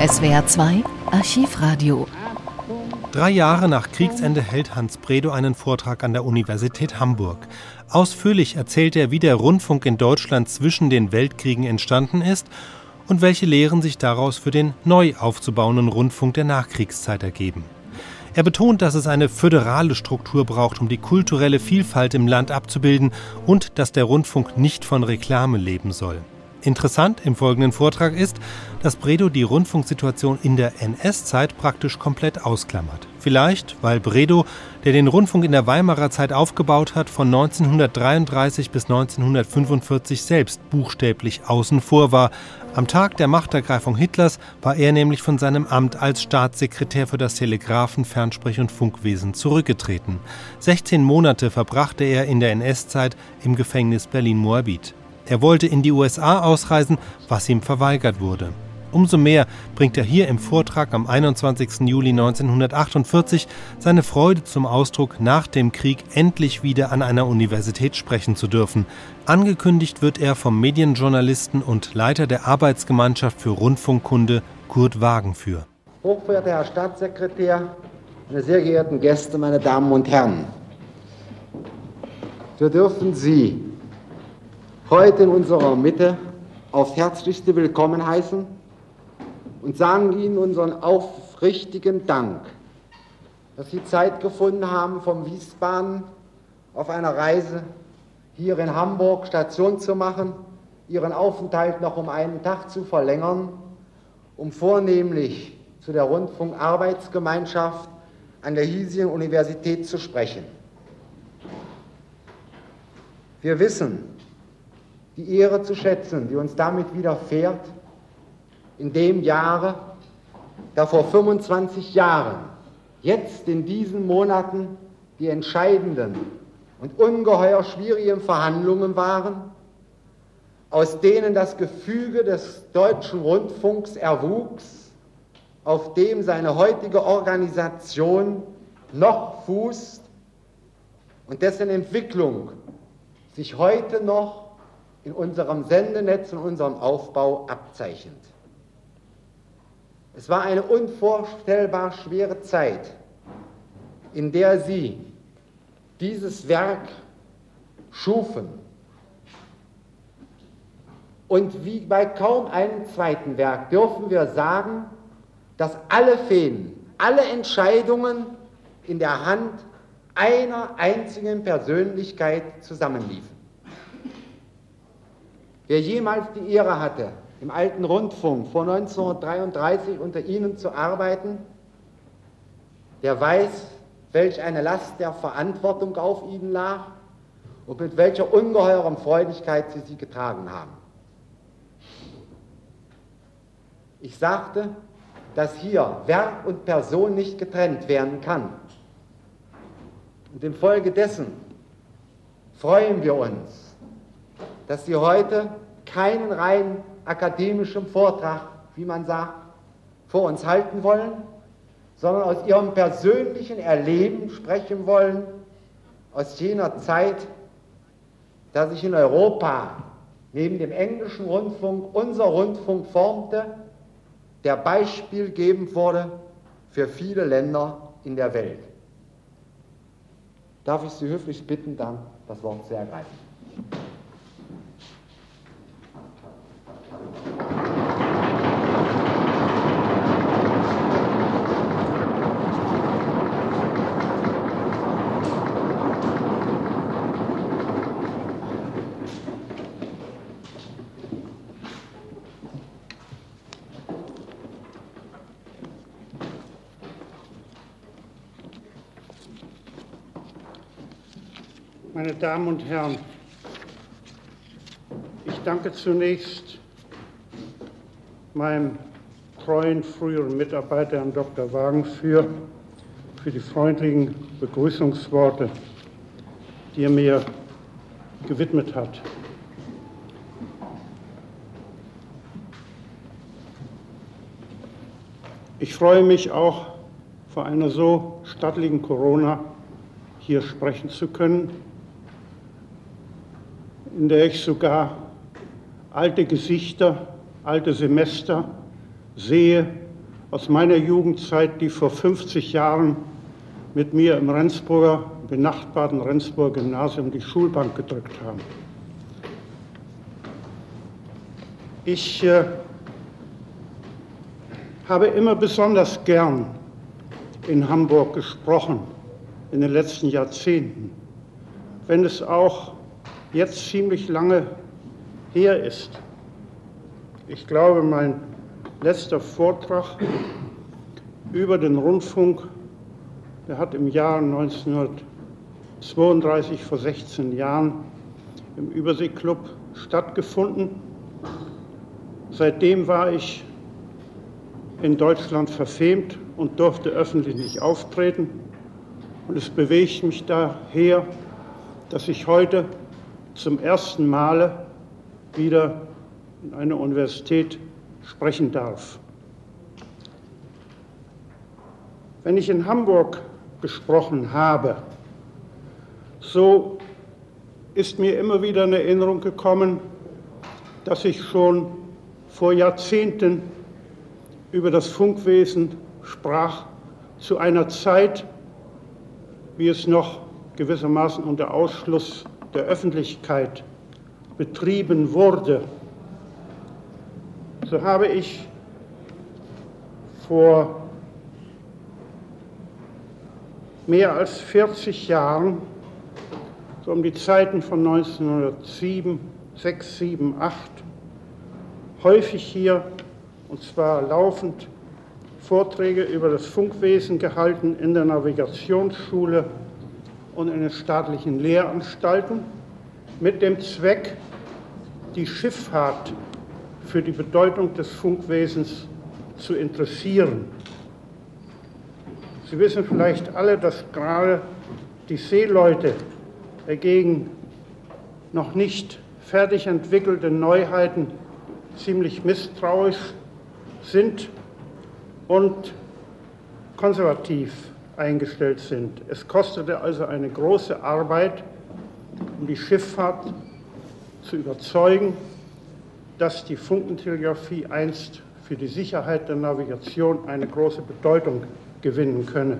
SWR 2 Archivradio. Drei Jahre nach Kriegsende hält Hans Bredow einen Vortrag an der Universität Hamburg. Ausführlich erzählt er, wie der Rundfunk in Deutschland zwischen den Weltkriegen entstanden ist und welche Lehren sich daraus für den neu aufzubauenden Rundfunk der Nachkriegszeit ergeben. Er betont, dass es eine föderale Struktur braucht, um die kulturelle Vielfalt im Land abzubilden und dass der Rundfunk nicht von Reklame leben soll. Interessant im folgenden Vortrag ist, dass Bredow die Rundfunksituation in der NS-Zeit praktisch komplett ausklammert. Vielleicht, weil Bredow, der den Rundfunk in der Weimarer Zeit aufgebaut hat, von 1933 bis 1945 selbst buchstäblich außen vor war. Am Tag der Machtergreifung Hitlers war er nämlich von seinem Amt als Staatssekretär für das Telegrafen-, Fernsprech- und Funkwesen zurückgetreten. 16 Monate verbrachte er in der NS-Zeit im Gefängnis Berlin-Moabit. Er wollte in die USA ausreisen, was ihm verweigert wurde. Umso mehr bringt er hier im Vortrag am 21. Juli 1948 seine Freude zum Ausdruck, nach dem Krieg endlich wieder an einer Universität sprechen zu dürfen. Angekündigt wird er vom Medienjournalisten und Leiter der Arbeitsgemeinschaft für Rundfunkkunde Kurt Wagenführ. Hochverehrter Herr Staatssekretär, meine sehr geehrten Gäste, meine Damen und Herren, wir dürfen Sie heute in unserer Mitte aufs Herzlichste willkommen heißen und sagen Ihnen unseren aufrichtigen Dank, dass Sie Zeit gefunden haben, vom Wiesbaden auf einer Reise hier in Hamburg Station zu machen, Ihren Aufenthalt noch um einen Tag zu verlängern, um vornehmlich zu der Rundfunkarbeitsgemeinschaft an der hiesigen Universität zu sprechen. Wir wissen, die Ehre zu schätzen, die uns damit widerfährt, in dem Jahre, da vor 25 Jahren, jetzt in diesen Monaten die entscheidenden und ungeheuer schwierigen Verhandlungen waren, aus denen das Gefüge des deutschen Rundfunks erwuchs, auf dem seine heutige Organisation noch fußt und dessen Entwicklung sich heute noch in unserem Sendenetz und unserem Aufbau abzeichnet. Es war eine unvorstellbar schwere Zeit, in der Sie dieses Werk schufen. Und wie bei kaum einem zweiten Werk dürfen wir sagen, dass alle Fäden, alle Entscheidungen in der Hand einer einzigen Persönlichkeit zusammenliefen. Wer jemals die Ehre hatte, im alten Rundfunk vor 1933 unter Ihnen zu arbeiten, der weiß, welch eine Last der Verantwortung auf Ihnen lag und mit welcher ungeheuren Freudigkeit Sie sie getragen haben. Ich sagte, dass hier Werk und Person nicht getrennt werden kann. Und infolgedessen freuen wir uns, dass Sie heute keinen rein akademischen Vortrag, wie man sagt, vor uns halten wollen, sondern aus Ihrem persönlichen Erleben sprechen wollen, aus jener Zeit, da sich in Europa neben dem englischen Rundfunk unser Rundfunk formte, der Beispiel geben wurde für viele Länder in der Welt. Darf ich Sie höflich bitten, dann das Wort zu ergreifen? Meine Damen und Herren, ich danke zunächst meinem treuen früheren Mitarbeiter, Herrn Dr. Wagen, für, für die freundlichen Begrüßungsworte, die er mir gewidmet hat. Ich freue mich auch, vor einer so stattlichen Corona hier sprechen zu können in der ich sogar alte Gesichter, alte Semester sehe, aus meiner Jugendzeit, die vor 50 Jahren mit mir im Rendsburger, benachbarten Rendsburger Gymnasium die Schulbank gedrückt haben. Ich äh, habe immer besonders gern in Hamburg gesprochen in den letzten Jahrzehnten, wenn es auch jetzt ziemlich lange her ist. Ich glaube, mein letzter Vortrag über den Rundfunk, der hat im Jahr 1932 vor 16 Jahren im Überseeklub stattgefunden. Seitdem war ich in Deutschland verfemt und durfte öffentlich nicht auftreten. Und es bewegt mich daher, dass ich heute zum ersten Male wieder in einer Universität sprechen darf. Wenn ich in Hamburg gesprochen habe, so ist mir immer wieder in Erinnerung gekommen, dass ich schon vor Jahrzehnten über das Funkwesen sprach, zu einer Zeit, wie es noch gewissermaßen unter Ausschluss der Öffentlichkeit betrieben wurde. So habe ich vor mehr als 40 Jahren, so um die Zeiten von 1907, 6, 7, 8, häufig hier und zwar laufend Vorträge über das Funkwesen gehalten in der Navigationsschule und in den staatlichen Lehranstalten mit dem Zweck, die Schifffahrt für die Bedeutung des Funkwesens zu interessieren. Sie wissen vielleicht alle, dass gerade die Seeleute dagegen noch nicht fertig entwickelte Neuheiten ziemlich misstrauisch sind und konservativ eingestellt sind. Es kostete also eine große Arbeit, um die Schifffahrt zu überzeugen, dass die Funkentelegrafie einst für die Sicherheit der Navigation eine große Bedeutung gewinnen könne.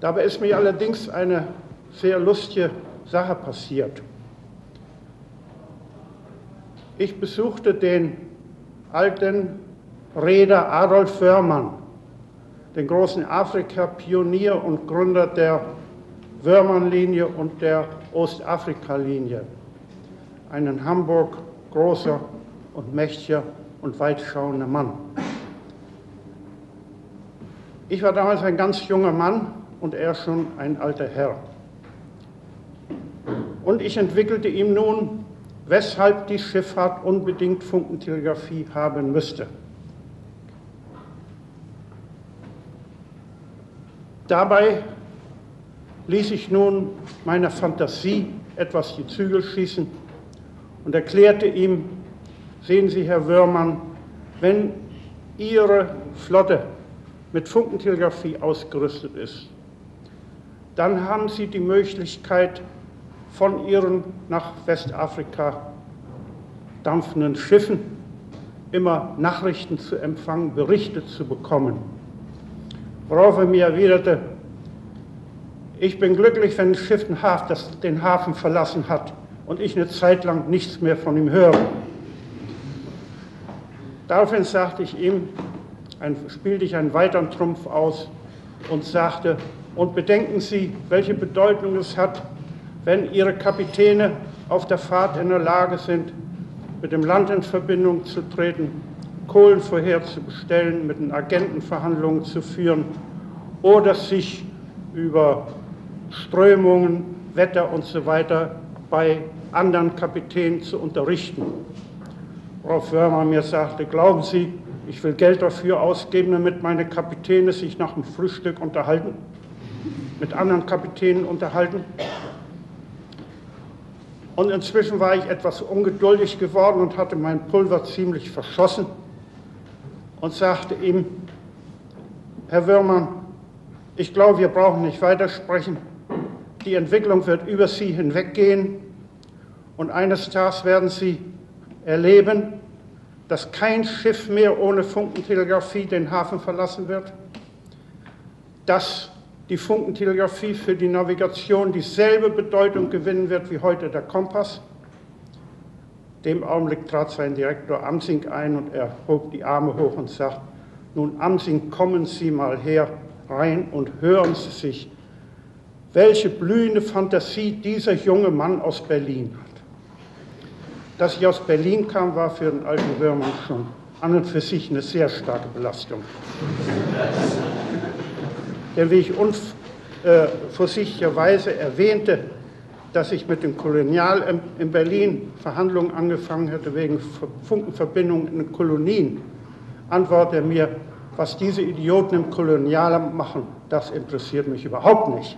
Dabei ist mir allerdings eine sehr lustige Sache passiert. Ich besuchte den alten Reeder Adolf Wörmann, den großen Afrika-Pionier und Gründer der Wörmann-Linie und der Ostafrika-Linie. Ein in Hamburg großer und mächtiger und weitschauender Mann. Ich war damals ein ganz junger Mann und er schon ein alter Herr. Und ich entwickelte ihm nun weshalb die Schifffahrt unbedingt Funkentelegrafie haben müsste. Dabei ließ ich nun meiner Fantasie etwas die Zügel schießen und erklärte ihm, sehen Sie, Herr Wörmann, wenn Ihre Flotte mit Funkentelegrafie ausgerüstet ist, dann haben Sie die Möglichkeit, von ihren nach Westafrika dampfenden Schiffen immer Nachrichten zu empfangen, Berichte zu bekommen. Worauf er mir erwiderte, ich bin glücklich, wenn ein Schiff den Hafen verlassen hat und ich eine Zeit lang nichts mehr von ihm höre. Daraufhin sagte ich ihm, ein, spielte ich einen weiteren Trumpf aus und sagte, und bedenken Sie, welche Bedeutung es hat, wenn ihre Kapitäne auf der Fahrt in der Lage sind, mit dem Land in Verbindung zu treten, Kohlen vorherzubestellen, mit den Agenten Verhandlungen zu führen oder sich über Strömungen, Wetter und so weiter bei anderen Kapitänen zu unterrichten. Worauf Wörmer mir sagte, glauben Sie, ich will Geld dafür ausgeben, damit meine Kapitäne sich nach dem Frühstück unterhalten, mit anderen Kapitänen unterhalten? Und inzwischen war ich etwas ungeduldig geworden und hatte mein Pulver ziemlich verschossen und sagte ihm, Herr Würmann, ich glaube, wir brauchen nicht weitersprechen. Die Entwicklung wird über Sie hinweggehen und eines Tages werden Sie erleben, dass kein Schiff mehr ohne Funkentelegrafie den Hafen verlassen wird, dass die Funkentelegrafie für die Navigation dieselbe Bedeutung gewinnen wird wie heute der Kompass. Dem Augenblick trat sein Direktor Amsing ein und er hob die Arme hoch und sagt, nun Amsing, kommen Sie mal her rein und hören Sie sich, welche blühende Fantasie dieser junge Mann aus Berlin hat. Dass ich aus Berlin kam, war für den alten Würmann schon an und für sich eine sehr starke Belastung. Denn wie ich unvorsichtigerweise äh, erwähnte, dass ich mit dem Kolonial in Berlin Verhandlungen angefangen hätte wegen Funkenverbindungen in Kolonien, antwortete er mir, was diese Idioten im Kolonialamt machen, das interessiert mich überhaupt nicht.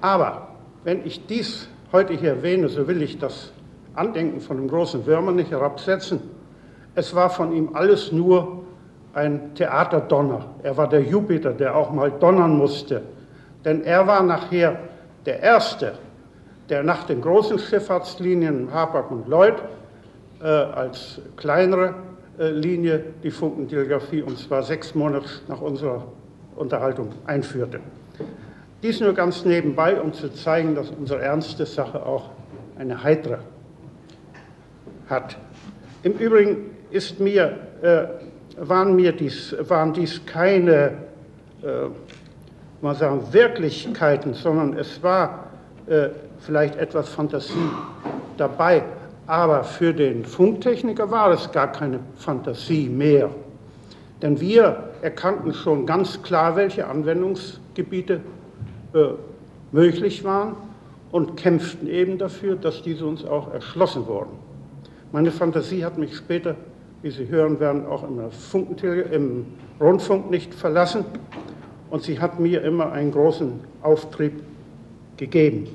Aber wenn ich dies heute hier erwähne, so will ich das Andenken von dem großen Würmer nicht herabsetzen. Es war von ihm alles nur ein Theaterdonner. Er war der Jupiter, der auch mal donnern musste. Denn er war nachher der Erste, der nach den großen Schifffahrtslinien Hapag und Lloyd äh, als kleinere äh, Linie die Funkentelegrafie, und zwar sechs Monate nach unserer Unterhaltung, einführte. Dies nur ganz nebenbei, um zu zeigen, dass unsere ernste Sache auch eine heitere hat. Im Übrigen ist mir, äh, waren, mir dies, waren dies keine äh, mal sagen, Wirklichkeiten, sondern es war äh, vielleicht etwas Fantasie dabei. Aber für den Funktechniker war es gar keine Fantasie mehr. Denn wir erkannten schon ganz klar, welche Anwendungsgebiete äh, möglich waren und kämpften eben dafür, dass diese uns auch erschlossen wurden. Meine Fantasie hat mich später, wie Sie hören werden, auch im Rundfunk nicht verlassen und sie hat mir immer einen großen Auftrieb gegeben.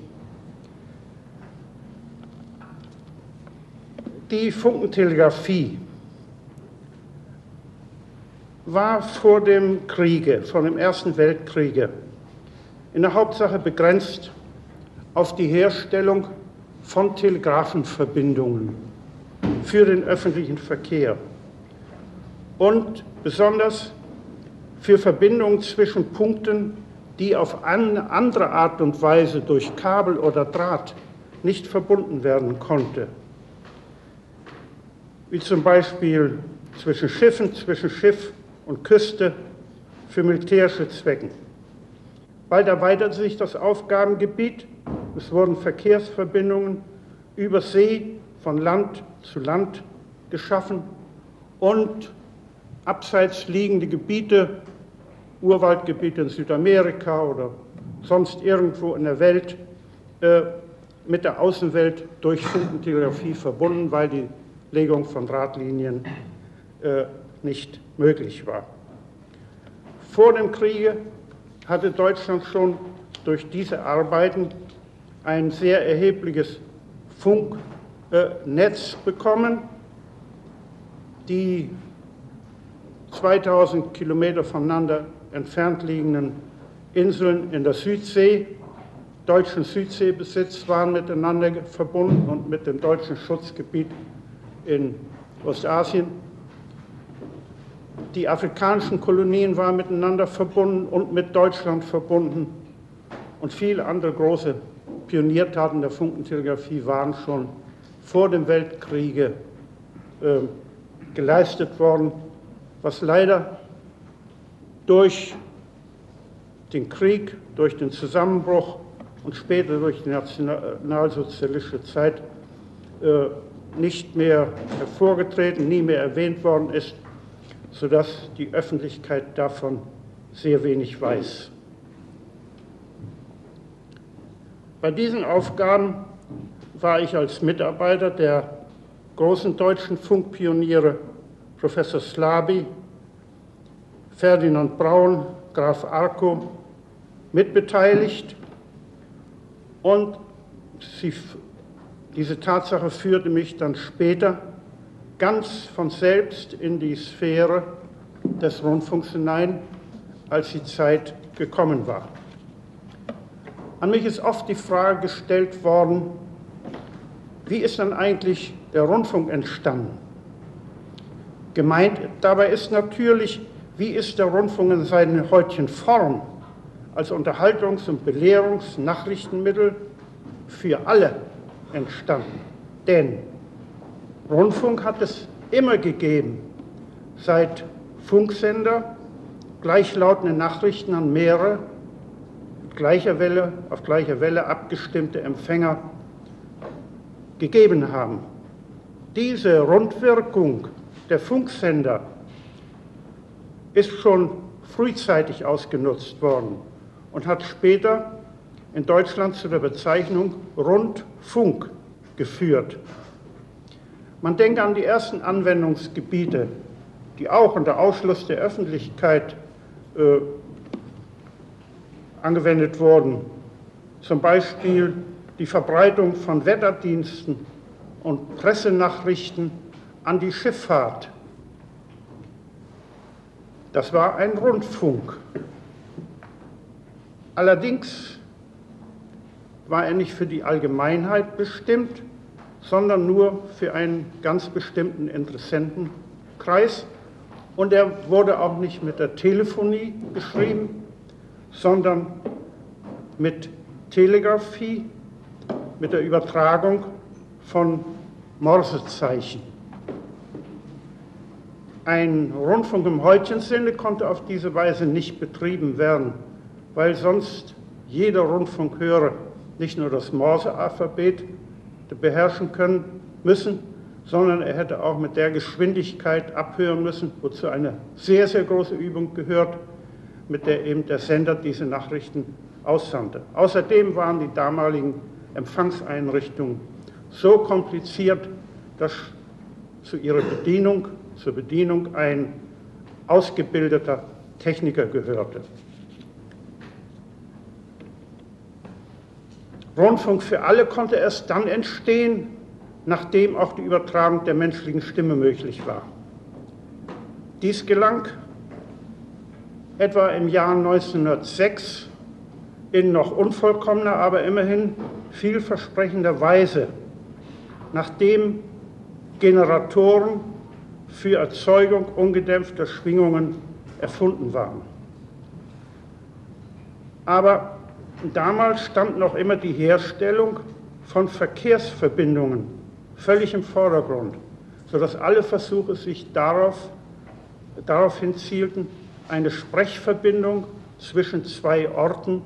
Die Funkentelegrafie war vor dem Kriege, vor dem Ersten Weltkriege, in der Hauptsache begrenzt auf die Herstellung von Telegrafenverbindungen für den öffentlichen Verkehr und besonders für Verbindungen zwischen Punkten, die auf eine andere Art und Weise durch Kabel oder Draht nicht verbunden werden konnte. Wie zum Beispiel zwischen Schiffen, zwischen Schiff und Küste für militärische Zwecken. Bald erweiterte sich das Aufgabengebiet. Es wurden Verkehrsverbindungen über See von Land zu Land geschaffen und abseits liegende Gebiete, Urwaldgebiete in Südamerika oder sonst irgendwo in der Welt, äh, mit der Außenwelt durch Funkentelegrafie verbunden, weil die Legung von Drahtlinien äh, nicht möglich war. Vor dem Kriege hatte Deutschland schon durch diese Arbeiten ein sehr erhebliches Funknetz bekommen. Die 2000 Kilometer voneinander entfernt liegenden Inseln in der Südsee, deutschen Südseebesitz, waren miteinander verbunden und mit dem deutschen Schutzgebiet in Ostasien die afrikanischen Kolonien waren miteinander verbunden und mit Deutschland verbunden. Und viele andere große Pioniertaten der Funkentelegrafie waren schon vor dem Weltkriege äh, geleistet worden, was leider durch den Krieg, durch den Zusammenbruch und später durch die nationalsozialistische Zeit äh, nicht mehr hervorgetreten, nie mehr erwähnt worden ist sodass die Öffentlichkeit davon sehr wenig weiß. Bei diesen Aufgaben war ich als Mitarbeiter der großen deutschen Funkpioniere Professor Slaby, Ferdinand Braun, Graf Arco mitbeteiligt und sie, diese Tatsache führte mich dann später ganz von selbst in die Sphäre des Rundfunks hinein, als die Zeit gekommen war. An mich ist oft die Frage gestellt worden, wie ist dann eigentlich der Rundfunk entstanden? Gemeint dabei ist natürlich, wie ist der Rundfunk in seiner heutigen Form als Unterhaltungs- und Belehrungs-Nachrichtenmittel für alle entstanden. Denn Rundfunk hat es immer gegeben, seit Funksender gleichlautende Nachrichten an mehrere gleicher Welle, auf gleicher Welle abgestimmte Empfänger gegeben haben. Diese Rundwirkung der Funksender ist schon frühzeitig ausgenutzt worden und hat später in Deutschland zu der Bezeichnung Rundfunk geführt. Man denke an die ersten Anwendungsgebiete, die auch unter Ausschluss der Öffentlichkeit äh, angewendet wurden. Zum Beispiel die Verbreitung von Wetterdiensten und Pressenachrichten an die Schifffahrt. Das war ein Rundfunk. Allerdings war er nicht für die Allgemeinheit bestimmt, sondern nur für einen ganz bestimmten Interessentenkreis. Und er wurde auch nicht mit der Telefonie geschrieben, sondern mit Telegrafie, mit der Übertragung von Morsezeichen. Ein Rundfunk im heutigen Sinne konnte auf diese Weise nicht betrieben werden, weil sonst jeder Rundfunkhörer nicht nur das Morsealphabet beherrschen können müssen, sondern er hätte auch mit der Geschwindigkeit abhören müssen, wozu eine sehr, sehr große Übung gehört, mit der eben der Sender diese Nachrichten aussandte. Außerdem waren die damaligen Empfangseinrichtungen so kompliziert, dass zu ihrer Bedienung, zur Bedienung ein ausgebildeter Techniker gehörte. Rundfunk für alle konnte erst dann entstehen, nachdem auch die Übertragung der menschlichen Stimme möglich war. Dies gelang etwa im Jahr 1906 in noch unvollkommener, aber immerhin vielversprechender Weise, nachdem Generatoren für Erzeugung ungedämpfter Schwingungen erfunden waren. Aber damals stand noch immer die Herstellung von Verkehrsverbindungen völlig im Vordergrund, sodass alle Versuche sich darauf, daraufhin zielten, eine Sprechverbindung zwischen zwei Orten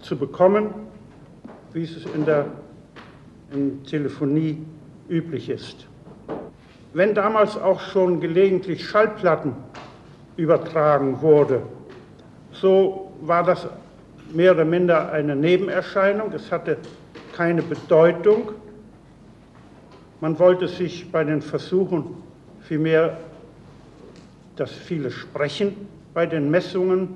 zu bekommen, wie es in der in Telefonie üblich ist. Wenn damals auch schon gelegentlich Schallplatten übertragen wurde, so war das mehr oder minder eine Nebenerscheinung. Es hatte keine Bedeutung. Man wollte sich bei den Versuchen vielmehr das viele Sprechen bei den Messungen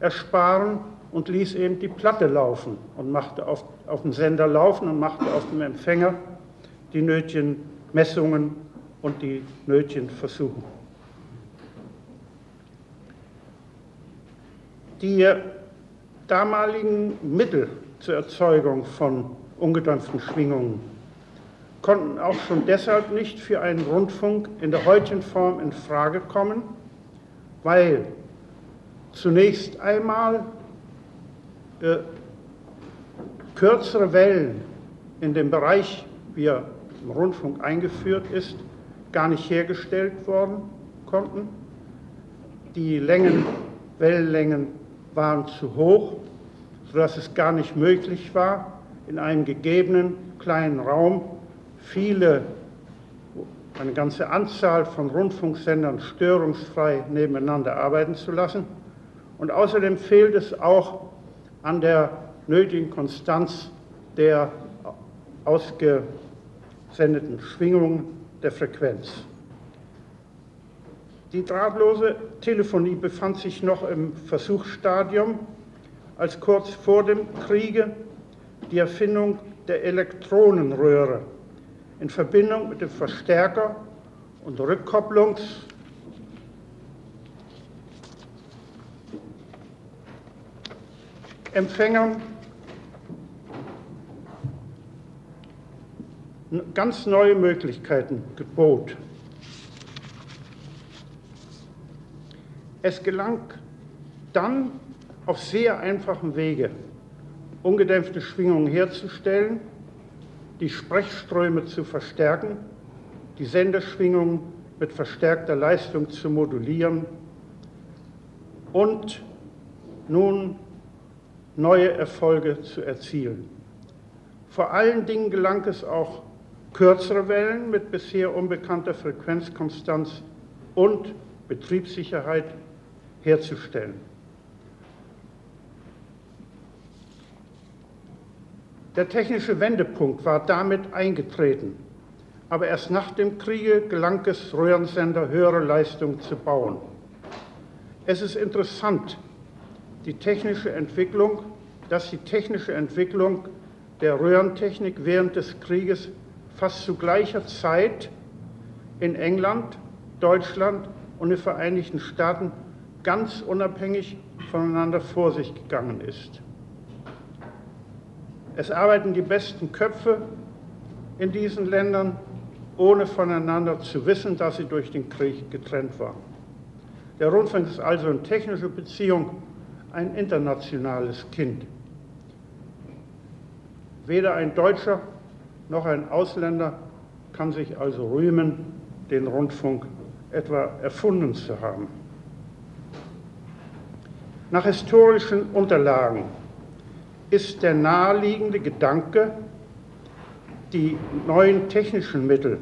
ersparen und ließ eben die Platte laufen und machte auf, auf dem Sender laufen und machte auf dem Empfänger die nötigen Messungen und die nötigen Versuche. Die damaligen Mittel zur Erzeugung von ungedämpften Schwingungen konnten auch schon deshalb nicht für einen Rundfunk in der heutigen Form in Frage kommen, weil zunächst einmal äh, kürzere Wellen in dem Bereich, wie er im Rundfunk eingeführt ist, gar nicht hergestellt worden konnten. Die Längen, Wellenlängen waren zu hoch, sodass es gar nicht möglich war, in einem gegebenen kleinen Raum viele, eine ganze Anzahl von Rundfunksendern störungsfrei nebeneinander arbeiten zu lassen. Und außerdem fehlt es auch an der nötigen Konstanz der ausgesendeten Schwingungen der Frequenz. Die drahtlose Telefonie befand sich noch im Versuchsstadium, als kurz vor dem Kriege die Erfindung der Elektronenröhre in Verbindung mit dem Verstärker und Rückkopplungs- Empfängern ganz neue Möglichkeiten gebot. Es gelang dann auf sehr einfachem Wege, ungedämpfte Schwingungen herzustellen, die Sprechströme zu verstärken, die Senderschwingungen mit verstärkter Leistung zu modulieren und nun neue Erfolge zu erzielen. Vor allen Dingen gelang es auch, kürzere Wellen mit bisher unbekannter Frequenzkonstanz und Betriebssicherheit herzustellen. Der technische Wendepunkt war damit eingetreten, aber erst nach dem Kriege gelang es, Röhrensender höhere Leistung zu bauen. Es ist interessant, die technische Entwicklung, dass die technische Entwicklung der Röhrentechnik während des Krieges fast zu gleicher Zeit in England, Deutschland und den Vereinigten Staaten ganz unabhängig voneinander vor sich gegangen ist. Es arbeiten die besten Köpfe in diesen Ländern, ohne voneinander zu wissen, dass sie durch den Krieg getrennt waren. Der Rundfunk ist also in technischer Beziehung ein internationales Kind. Weder ein Deutscher noch ein Ausländer kann sich also rühmen, den Rundfunk etwa erfunden zu haben. Nach historischen Unterlagen ist der naheliegende Gedanke, die neuen technischen Mittel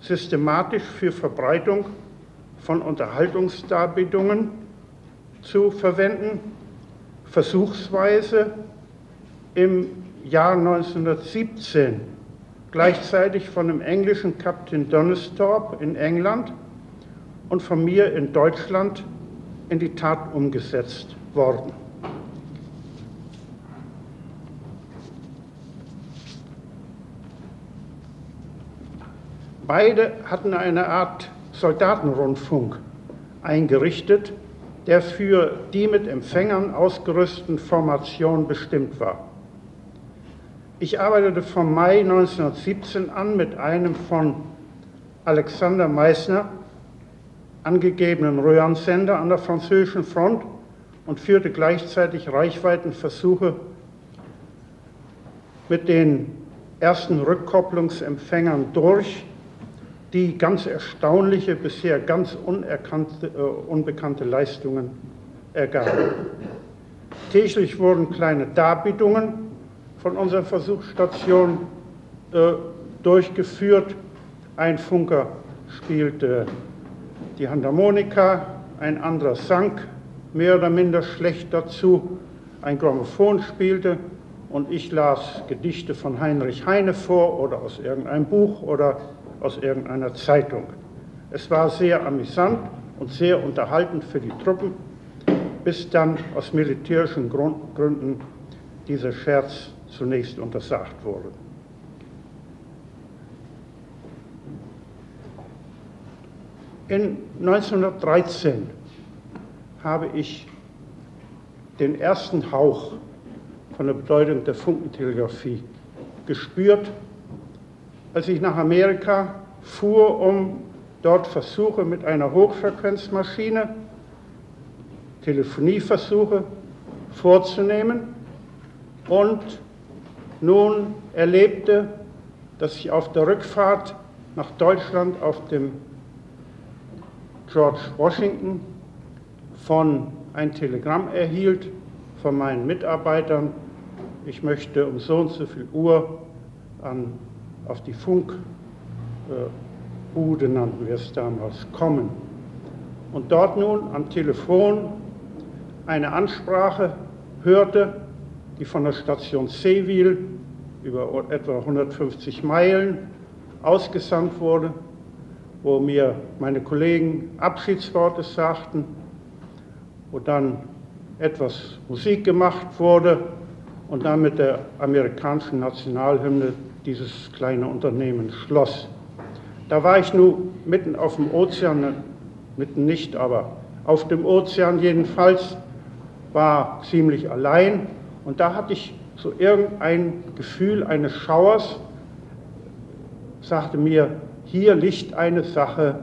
systematisch für Verbreitung von Unterhaltungsdarbietungen zu verwenden, versuchsweise im Jahr 1917 gleichzeitig von dem englischen Captain Donisthorpe in England und von mir in Deutschland in die Tat umgesetzt worden. Beide hatten eine Art Soldatenrundfunk eingerichtet, der für die mit Empfängern ausgerüsteten Formation bestimmt war. Ich arbeitete vom Mai 1917 an mit einem von Alexander Meissner angegebenen Röhrensender an der französischen Front und führte gleichzeitig Reichweitenversuche mit den ersten Rückkopplungsempfängern durch, die ganz erstaunliche, bisher ganz äh, unbekannte Leistungen ergaben. Täglich wurden kleine Darbietungen von unserer Versuchsstation äh, durchgeführt. Ein Funker spielte die Handharmonika, ein anderer sang mehr oder minder schlecht dazu, ein Grammophon spielte und ich las Gedichte von Heinrich Heine vor oder aus irgendeinem Buch oder aus irgendeiner Zeitung. Es war sehr amüsant und sehr unterhaltend für die Truppen, bis dann aus militärischen Gründen dieser Scherz zunächst untersagt wurde. In 1913 habe ich den ersten Hauch von der Bedeutung der Funkentelegrafie gespürt, als ich nach Amerika fuhr, um dort Versuche mit einer Hochfrequenzmaschine, Telefonieversuche vorzunehmen und nun erlebte, dass ich auf der Rückfahrt nach Deutschland auf dem George Washington von ein Telegramm erhielt von meinen Mitarbeitern, ich möchte um so und so viel Uhr an, auf die Funkbude, äh, nannten wir es damals, kommen. Und dort nun am Telefon eine Ansprache hörte, die von der Station Seville über etwa 150 Meilen ausgesandt wurde, wo mir meine Kollegen Abschiedsworte sagten, wo dann etwas Musik gemacht wurde und dann mit der amerikanischen Nationalhymne dieses kleine Unternehmen schloss. Da war ich nun mitten auf dem Ozean, mitten nicht, aber auf dem Ozean jedenfalls, war ziemlich allein und da hatte ich so irgendein Gefühl eines Schauers, sagte mir, hier liegt eine Sache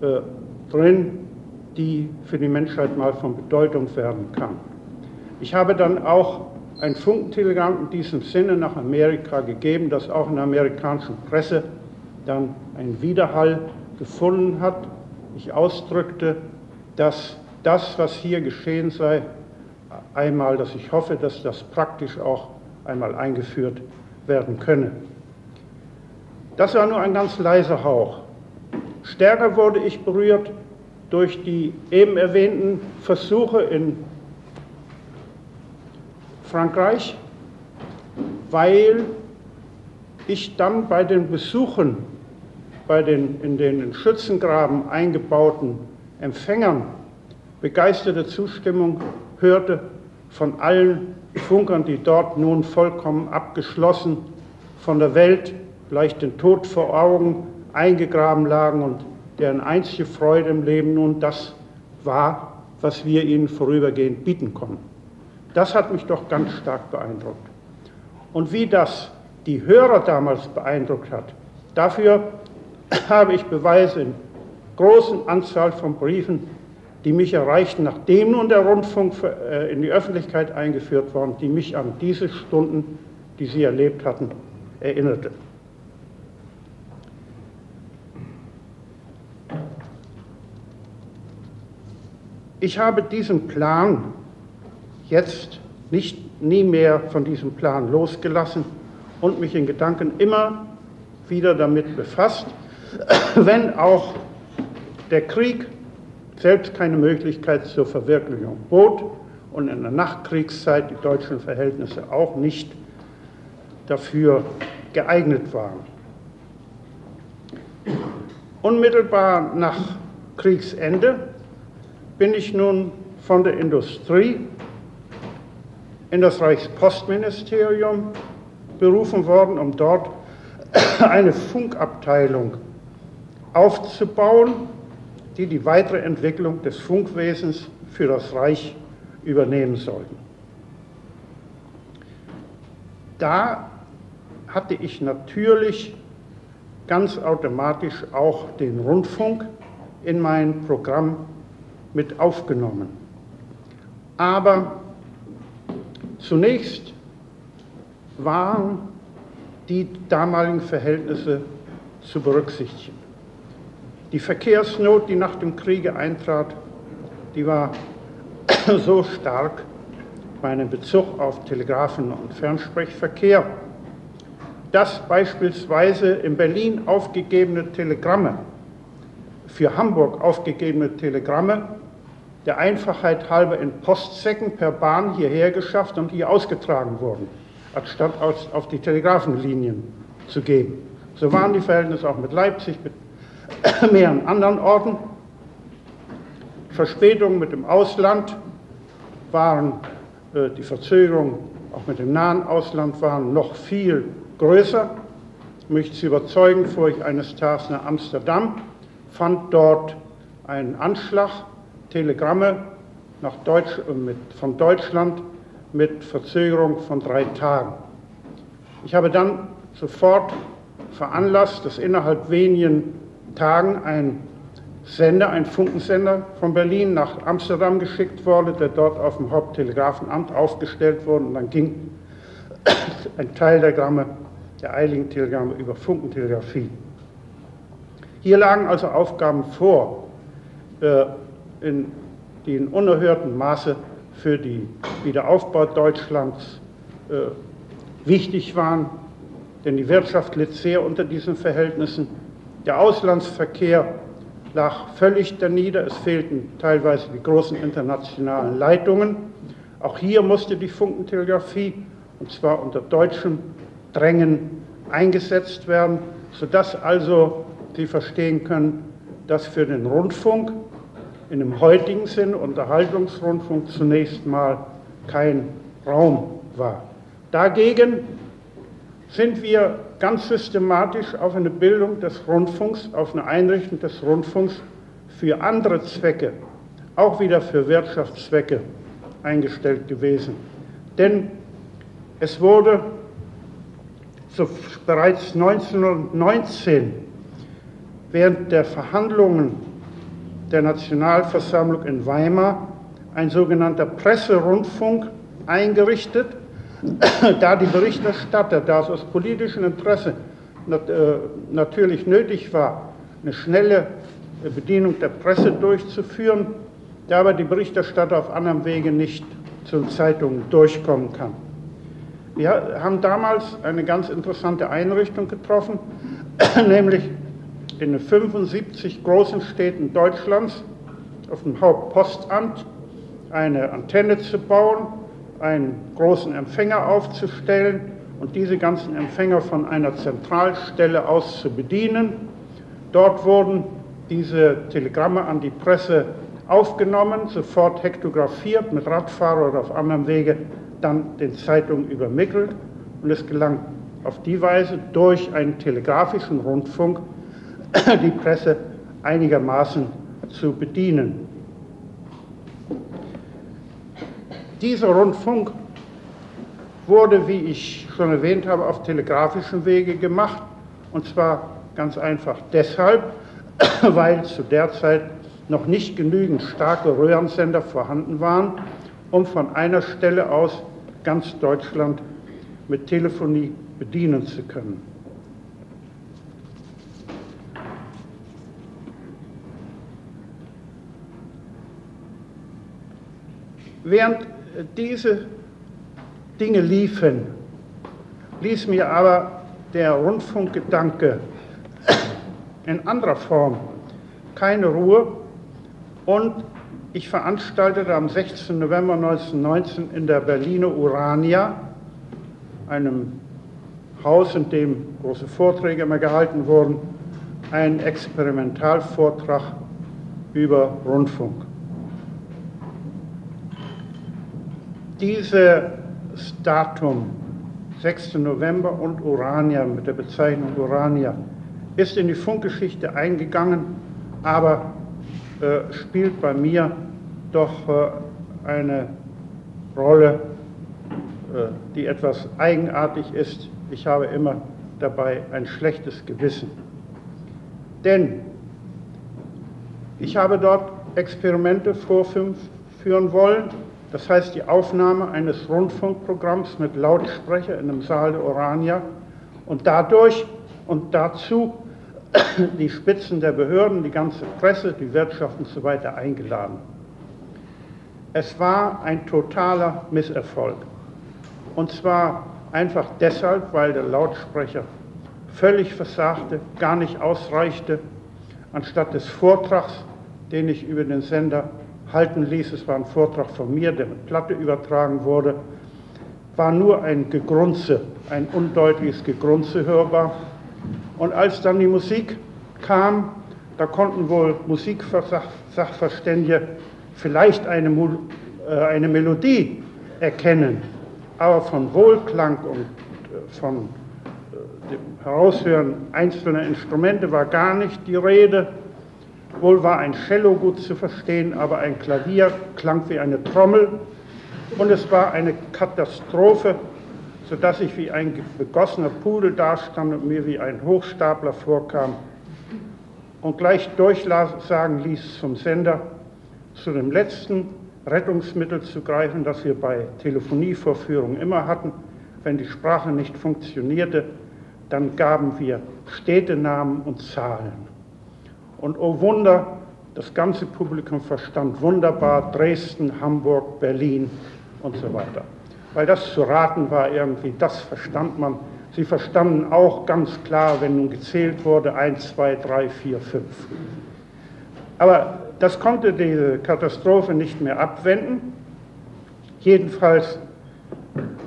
äh, drin, die für die Menschheit mal von Bedeutung werden kann. Ich habe dann auch ein Funkentelegramm in diesem Sinne nach Amerika gegeben, das auch in der amerikanischen Presse dann einen Widerhall gefunden hat. Ich ausdrückte, dass das, was hier geschehen sei, einmal, dass ich hoffe, dass das praktisch auch einmal eingeführt werden könne. Das war nur ein ganz leiser Hauch. Stärker wurde ich berührt durch die eben erwähnten Versuche in Frankreich, weil ich dann bei den Besuchen bei den in den Schützengraben eingebauten Empfängern begeisterte Zustimmung hörte von allen Funkern, die dort nun vollkommen abgeschlossen von der Welt, vielleicht den Tod vor Augen, eingegraben lagen und deren einzige Freude im Leben nun das war, was wir ihnen vorübergehend bieten konnten. Das hat mich doch ganz stark beeindruckt. Und wie das die Hörer damals beeindruckt hat, dafür habe ich Beweise in großen Anzahl von Briefen, die mich erreichten, nachdem nun der Rundfunk äh, in die Öffentlichkeit eingeführt worden, die mich an diese Stunden, die Sie erlebt hatten, erinnerte. Ich habe diesen Plan jetzt nicht nie mehr von diesem Plan losgelassen und mich in Gedanken immer wieder damit befasst, wenn auch der Krieg selbst keine Möglichkeit zur Verwirklichung bot und in der Nachkriegszeit die deutschen Verhältnisse auch nicht dafür geeignet waren. Unmittelbar nach Kriegsende bin ich nun von der Industrie in das Reichspostministerium berufen worden, um dort eine Funkabteilung aufzubauen, die die weitere Entwicklung des Funkwesens für das Reich übernehmen sollten. Da hatte ich natürlich ganz automatisch auch den Rundfunk in mein Programm mit aufgenommen. Aber zunächst waren die damaligen Verhältnisse zu berücksichtigen. Die Verkehrsnot, die nach dem Kriege eintrat, die war so stark meinen Bezug auf Telegrafen- und Fernsprechverkehr, dass beispielsweise in Berlin aufgegebene Telegramme, für Hamburg aufgegebene Telegramme der Einfachheit halber in Postsäcken per Bahn hierher geschafft und hier ausgetragen wurden, anstatt auf die Telegrafenlinien zu geben. So waren die Verhältnisse auch mit Leipzig, mit mehreren anderen Orten. Verspätungen mit dem Ausland waren, äh, die Verzögerungen auch mit dem nahen Ausland waren noch viel größer. Ich möchte Sie überzeugen, fuhr ich eines Tages nach Amsterdam, fand dort einen Anschlag Telegramme nach Deutsch, äh, mit, von Deutschland mit Verzögerung von drei Tagen. Ich habe dann sofort veranlasst, dass innerhalb wenigen Tagen ein Sender, ein Funkensender von Berlin nach Amsterdam geschickt wurde, der dort auf dem Haupttelegrafenamt aufgestellt wurde und dann ging ein Teil der Gramme, der eiligen Telegramme über Funkentelegrafie. Hier lagen also Aufgaben vor, äh, in, die in unerhörtem Maße für den Wiederaufbau Deutschlands äh, wichtig waren, denn die Wirtschaft litt sehr unter diesen Verhältnissen. Der Auslandsverkehr lag völlig danieder, es fehlten teilweise die großen internationalen Leitungen. Auch hier musste die Funkentelegrafie, und zwar unter deutschem Drängen, eingesetzt werden, sodass also Sie verstehen können, dass für den Rundfunk in dem heutigen Sinn Unterhaltungsrundfunk zunächst mal kein Raum war. Dagegen sind wir ganz systematisch auf eine Bildung des Rundfunks, auf eine Einrichtung des Rundfunks für andere Zwecke, auch wieder für Wirtschaftszwecke eingestellt gewesen. Denn es wurde so bereits 1919 während der Verhandlungen der Nationalversammlung in Weimar ein sogenannter Presserundfunk eingerichtet, da die Berichterstatter, da es aus politischem Interesse äh, natürlich nötig war, eine schnelle Bedienung der Presse durchzuführen, da aber die Berichterstatter auf anderem Wege nicht zu Zeitungen durchkommen kann. Wir haben damals eine ganz interessante Einrichtung getroffen, nämlich in 75 großen Städten Deutschlands auf dem Hauptpostamt eine Antenne zu bauen, einen großen Empfänger aufzustellen und diese ganzen Empfänger von einer Zentralstelle aus zu bedienen. Dort wurden diese Telegramme an die Presse aufgenommen, sofort hektografiert, mit Radfahrer oder auf anderem Wege dann den Zeitungen übermittelt und es gelang auf die Weise durch einen telegrafischen Rundfunk die Presse einigermaßen zu bedienen. Dieser Rundfunk wurde, wie ich schon erwähnt habe, auf telegrafischem Wege gemacht und zwar ganz einfach deshalb, weil zu der Zeit noch nicht genügend starke Röhrensender vorhanden waren, um von einer Stelle aus ganz Deutschland mit Telefonie bedienen zu können. Während diese Dinge liefen, ließ mir aber der Rundfunkgedanke in anderer Form keine Ruhe und ich veranstaltete am 16. November 1919 in der Berliner Urania, einem Haus, in dem große Vorträge immer gehalten wurden, einen Experimentalvortrag über Rundfunk. Dieses Datum, 6. November und Urania mit der Bezeichnung Urania, ist in die Funkgeschichte eingegangen, aber äh, spielt bei mir doch äh, eine Rolle, äh, die etwas eigenartig ist. Ich habe immer dabei ein schlechtes Gewissen. Denn ich habe dort Experimente vorführen wollen, das heißt die Aufnahme eines Rundfunkprogramms mit Lautsprecher in einem Saal der Orania und dadurch und dazu die Spitzen der Behörden, die ganze Presse, die Wirtschaft und so weiter eingeladen. Es war ein totaler Misserfolg. Und zwar einfach deshalb, weil der Lautsprecher völlig versagte, gar nicht ausreichte. Anstatt des Vortrags, den ich über den Sender halten ließ, es war ein Vortrag von mir, der mit Platte übertragen wurde, war nur ein Gegrunze, ein undeutliches Gegrunze hörbar. Und als dann die Musik kam, da konnten wohl Musiksachverständige vielleicht eine, äh, eine Melodie erkennen, aber von Wohlklang und äh, von äh, dem Heraushören einzelner Instrumente war gar nicht die Rede. Wohl war ein Cello gut zu verstehen, aber ein Klavier klang wie eine Trommel und es war eine Katastrophe, sodass ich wie ein begossener Pudel dastand und mir wie ein Hochstapler vorkam und gleich durchsagen ließ zum Sender, zu dem letzten Rettungsmittel zu greifen, das wir bei Telefonievorführungen immer hatten. Wenn die Sprache nicht funktionierte, dann gaben wir Städtenamen und Zahlen. Und oh Wunder, das ganze Publikum verstand wunderbar Dresden, Hamburg, Berlin und so weiter. Weil das zu raten war irgendwie, das verstand man. Sie verstanden auch ganz klar, wenn nun gezählt wurde, 1, 2, 3, 4, 5. Aber das konnte diese Katastrophe nicht mehr abwenden. Jedenfalls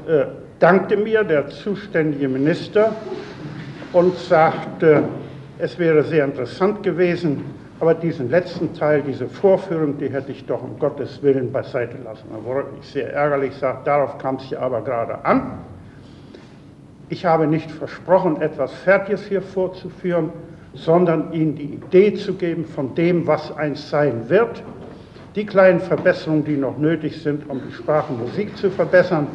äh, dankte mir der zuständige Minister und sagte, es wäre sehr interessant gewesen, aber diesen letzten Teil, diese Vorführung, die hätte ich doch um Gottes Willen beiseite lassen. Da wurde ich sehr ärgerlich, sagt, darauf kam es ja aber gerade an. Ich habe nicht versprochen, etwas Fertiges hier vorzuführen, sondern ihnen die Idee zu geben von dem, was eins sein wird. Die kleinen Verbesserungen, die noch nötig sind, um die Sprachenmusik zu verbessern,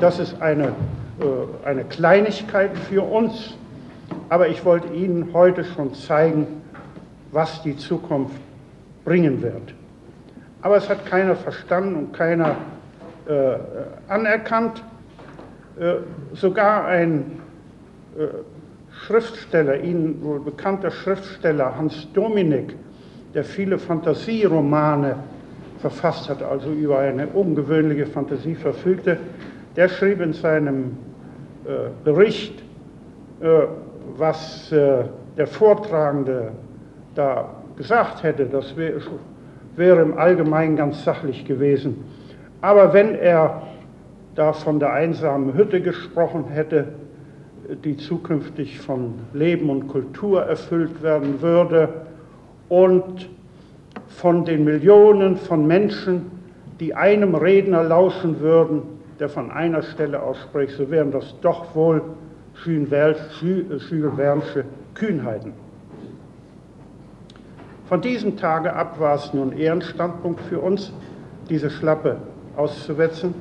Das ist eine, äh, eine Kleinigkeit für uns, aber ich wollte Ihnen heute schon zeigen, was die Zukunft bringen wird. Aber es hat keiner verstanden und keiner äh, anerkannt. Äh, sogar ein äh, Schriftsteller, Ihnen wohl bekannter Schriftsteller Hans Dominik, der viele Fantasieromane verfasst hat, also über eine ungewöhnliche Fantasie verfügte, der schrieb in seinem äh, Bericht, äh, was äh, der Vortragende da gesagt hätte, das wär, wäre im Allgemeinen ganz sachlich gewesen. Aber wenn er da von der einsamen Hütte gesprochen hätte, die zukünftig von Leben und Kultur erfüllt werden würde und von den Millionen von Menschen, die einem Redner lauschen würden, der von einer Stelle ausspricht, so wären das doch wohl Jules Verne'sche Kühnheiten. Von diesem Tage ab war es nun Ehrenstandpunkt für uns, diese Schlappe auszuwetzen.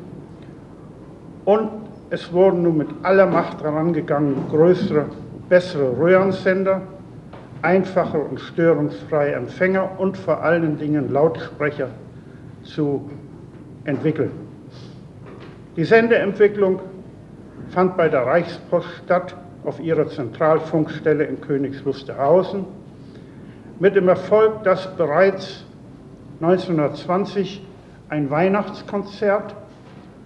Und es wurden nun mit aller Macht herangegangen, größere, bessere Röhrensender, einfache und störungsfreie Empfänger und vor allen Dingen Lautsprecher zu entwickeln. Die Sendeentwicklung fand bei der Reichspost statt auf ihrer Zentralfunkstelle in Königs Wusterhausen mit dem Erfolg, dass bereits 1920 ein Weihnachtskonzert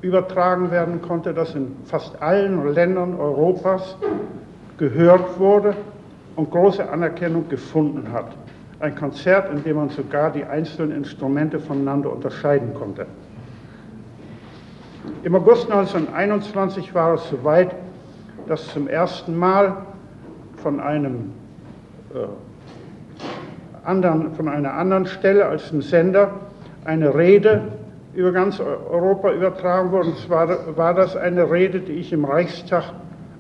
übertragen werden konnte, das in fast allen Ländern Europas gehört wurde und große Anerkennung gefunden hat. Ein Konzert, in dem man sogar die einzelnen Instrumente voneinander unterscheiden konnte. Im August 1921 war es soweit, dass zum ersten Mal von einem äh, anderen, von einer anderen Stelle als dem Sender eine Rede über ganz Europa übertragen wurde. Und zwar war das eine Rede, die ich im Reichstag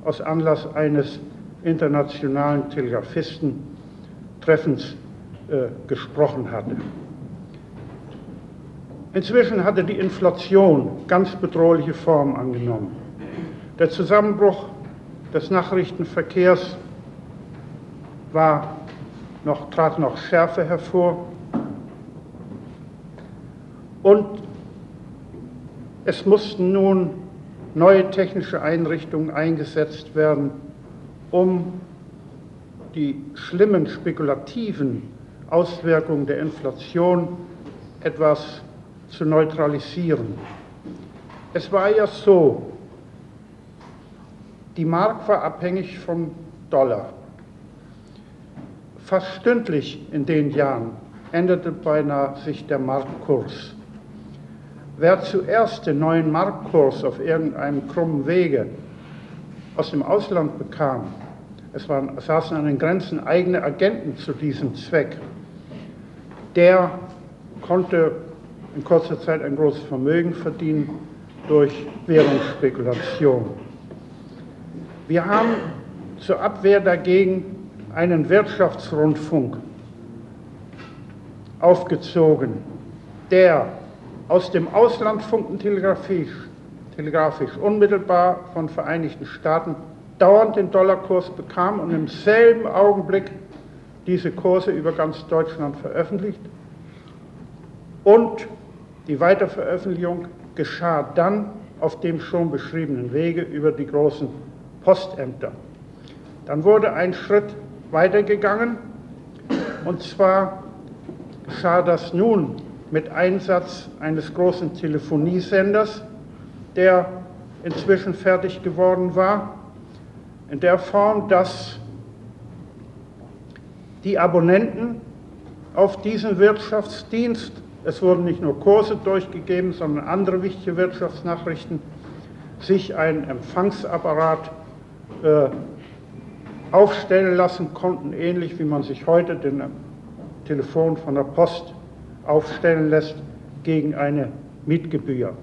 aus Anlass eines internationalen Telegraphistentreffens äh, gesprochen hatte. Inzwischen hatte die Inflation ganz bedrohliche Formen angenommen. Der Zusammenbruch des Nachrichtenverkehrs war noch, trat noch schärfer hervor. Und es mussten nun neue technische Einrichtungen eingesetzt werden, um die schlimmen spekulativen Auswirkungen der Inflation etwas zu neutralisieren. Es war ja so, die Mark war abhängig vom Dollar. Fast stündlich in den Jahren änderte beinahe sich der Marktkurs. Wer zuerst den neuen Marktkurs auf irgendeinem krummen Wege aus dem Ausland bekam, es waren, saßen an den Grenzen eigene Agenten zu diesem Zweck, der konnte in kurzer Zeit ein großes Vermögen verdienen durch Währungsspekulation. Wir haben zur Abwehr dagegen einen Wirtschaftsrundfunk aufgezogen, der aus dem Ausland funken telegrafisch, telegrafisch unmittelbar von Vereinigten Staaten dauernd den Dollarkurs bekam und im selben Augenblick diese Kurse über ganz Deutschland veröffentlicht. Und die Weiterveröffentlichung geschah dann auf dem schon beschriebenen Wege über die großen Postämter. Dann wurde ein Schritt weitergegangen und zwar geschah das nun mit Einsatz eines großen Telefoniesenders, der inzwischen fertig geworden war, in der Form, dass die Abonnenten auf diesen Wirtschaftsdienst es wurden nicht nur Kurse durchgegeben, sondern andere wichtige Wirtschaftsnachrichten, sich einen Empfangsapparat äh, aufstellen lassen konnten, ähnlich wie man sich heute den Telefon von der Post aufstellen lässt gegen eine Mietgebühr.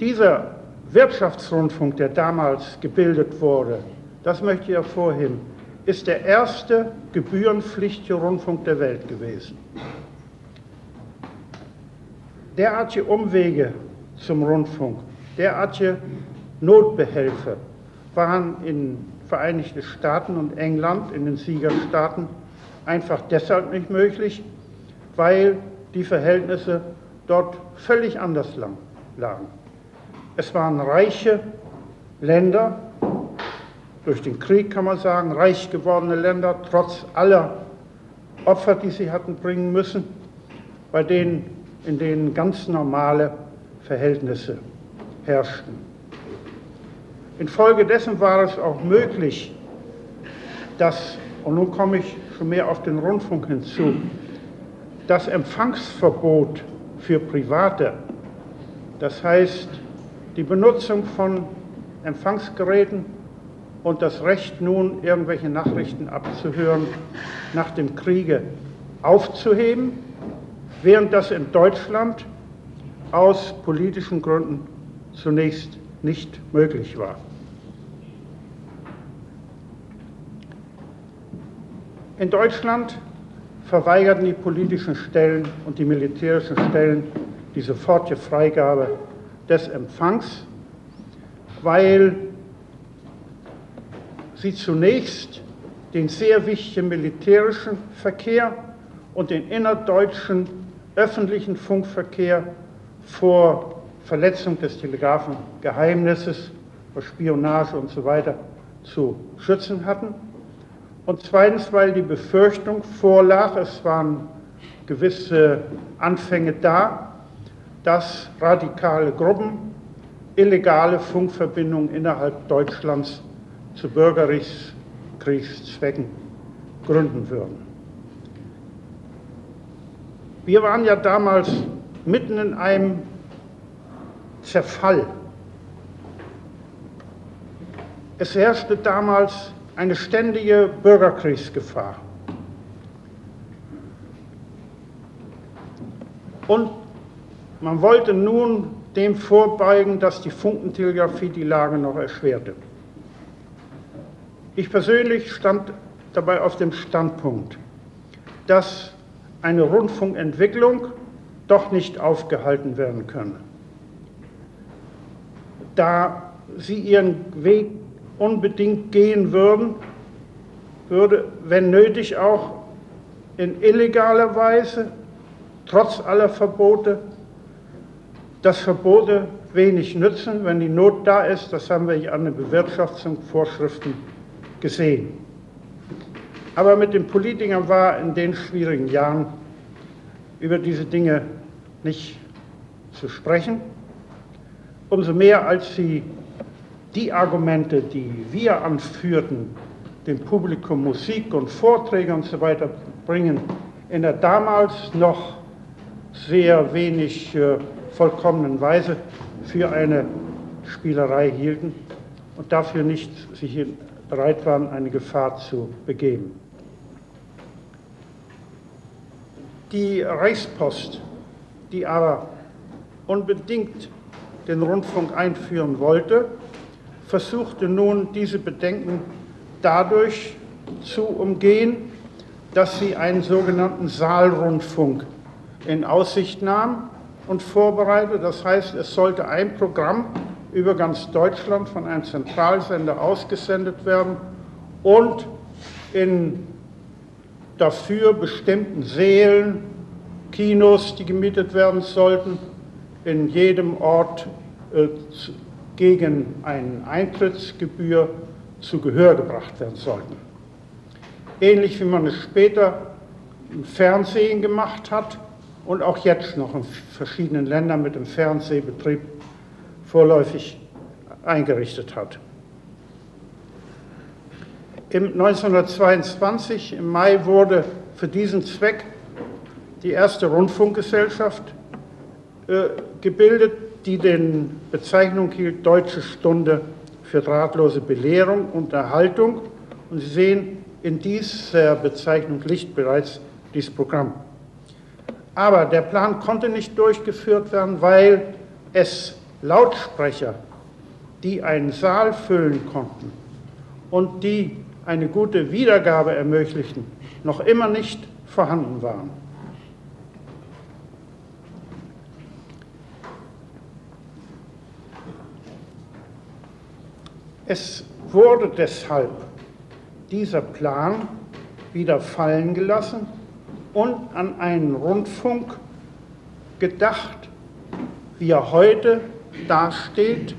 Dieser Wirtschaftsrundfunk, der damals gebildet wurde, das möchte ich hervorheben, ist der erste gebührenpflichtige Rundfunk der Welt gewesen. derartige Umwege zum Rundfunk, derartige Notbehelfe waren in Vereinigten Staaten und England, in den Siegerstaaten, einfach deshalb nicht möglich, weil die Verhältnisse dort völlig anders lagen. Es waren reiche Länder, durch den Krieg kann man sagen, reich gewordene Länder, trotz aller Opfer, die sie hatten bringen müssen, bei denen, in denen ganz normale Verhältnisse herrschten. Infolgedessen war es auch möglich, dass, und nun komme ich schon mehr auf den Rundfunk hinzu, das Empfangsverbot für Private, das heißt die Benutzung von Empfangsgeräten und das Recht nun, irgendwelche Nachrichten abzuhören, nach dem Kriege aufzuheben, während das in Deutschland aus politischen Gründen zunächst nicht möglich war. In Deutschland verweigerten die politischen Stellen und die militärischen Stellen die sofortige Freigabe des Empfangs, weil sie zunächst den sehr wichtigen militärischen Verkehr und den innerdeutschen öffentlichen Funkverkehr vor Verletzung des Telegrafengeheimnisses, vor Spionage und so weiter zu schützen hatten. Und zweitens, weil die Befürchtung vorlag, es waren gewisse Anfänge da, dass radikale Gruppen illegale Funkverbindungen innerhalb Deutschlands zu Bürgerkriegszwecken gründen würden. Wir waren ja damals mitten in einem Zerfall. Es herrschte damals eine ständige Bürgerkriegsgefahr. Und man wollte nun dem vorbeugen, dass die Funkentelegrafie die Lage noch erschwerte. Ich persönlich stand dabei auf dem Standpunkt, dass eine Rundfunkentwicklung doch nicht aufgehalten werden könne. Da sie ihren Weg unbedingt gehen würden, würde, wenn nötig, auch in illegaler Weise, trotz aller Verbote, dass Verbote wenig nützen, wenn die Not da ist, das haben wir an den Bewirtschaftungsvorschriften gesehen. Aber mit den Politikern war in den schwierigen Jahren über diese Dinge nicht zu sprechen. Umso mehr, als sie die Argumente, die wir anführten, dem Publikum Musik und Vorträge und so weiter bringen, in der damals noch sehr wenig äh, vollkommenen Weise für eine Spielerei hielten und dafür nicht sich bereit waren, eine Gefahr zu begeben. Die Reichspost, die aber unbedingt den Rundfunk einführen wollte, versuchte nun diese Bedenken dadurch zu umgehen, dass sie einen sogenannten Saalrundfunk in Aussicht nahm und vorbereitete. Das heißt, es sollte ein Programm über ganz Deutschland von einem Zentralsender ausgesendet werden und in dafür bestimmten Sälen, Kinos, die gemietet werden sollten, in jedem Ort äh, gegen eine Eintrittsgebühr zu Gehör gebracht werden sollten. Ähnlich wie man es später im Fernsehen gemacht hat und auch jetzt noch in verschiedenen Ländern mit dem Fernsehbetrieb vorläufig eingerichtet hat. Im 1922, im Mai, wurde für diesen Zweck die erste Rundfunkgesellschaft äh, gebildet, die den Bezeichnung hielt Deutsche Stunde für drahtlose Belehrung und Erhaltung. Und Sie sehen, in dieser Bezeichnung liegt bereits dieses Programm. Aber der Plan konnte nicht durchgeführt werden, weil es Lautsprecher, die einen Saal füllen konnten und die eine gute Wiedergabe ermöglichten, noch immer nicht vorhanden waren. Es wurde deshalb dieser Plan wieder fallen gelassen und an einen Rundfunk gedacht, wie er heute dasteht,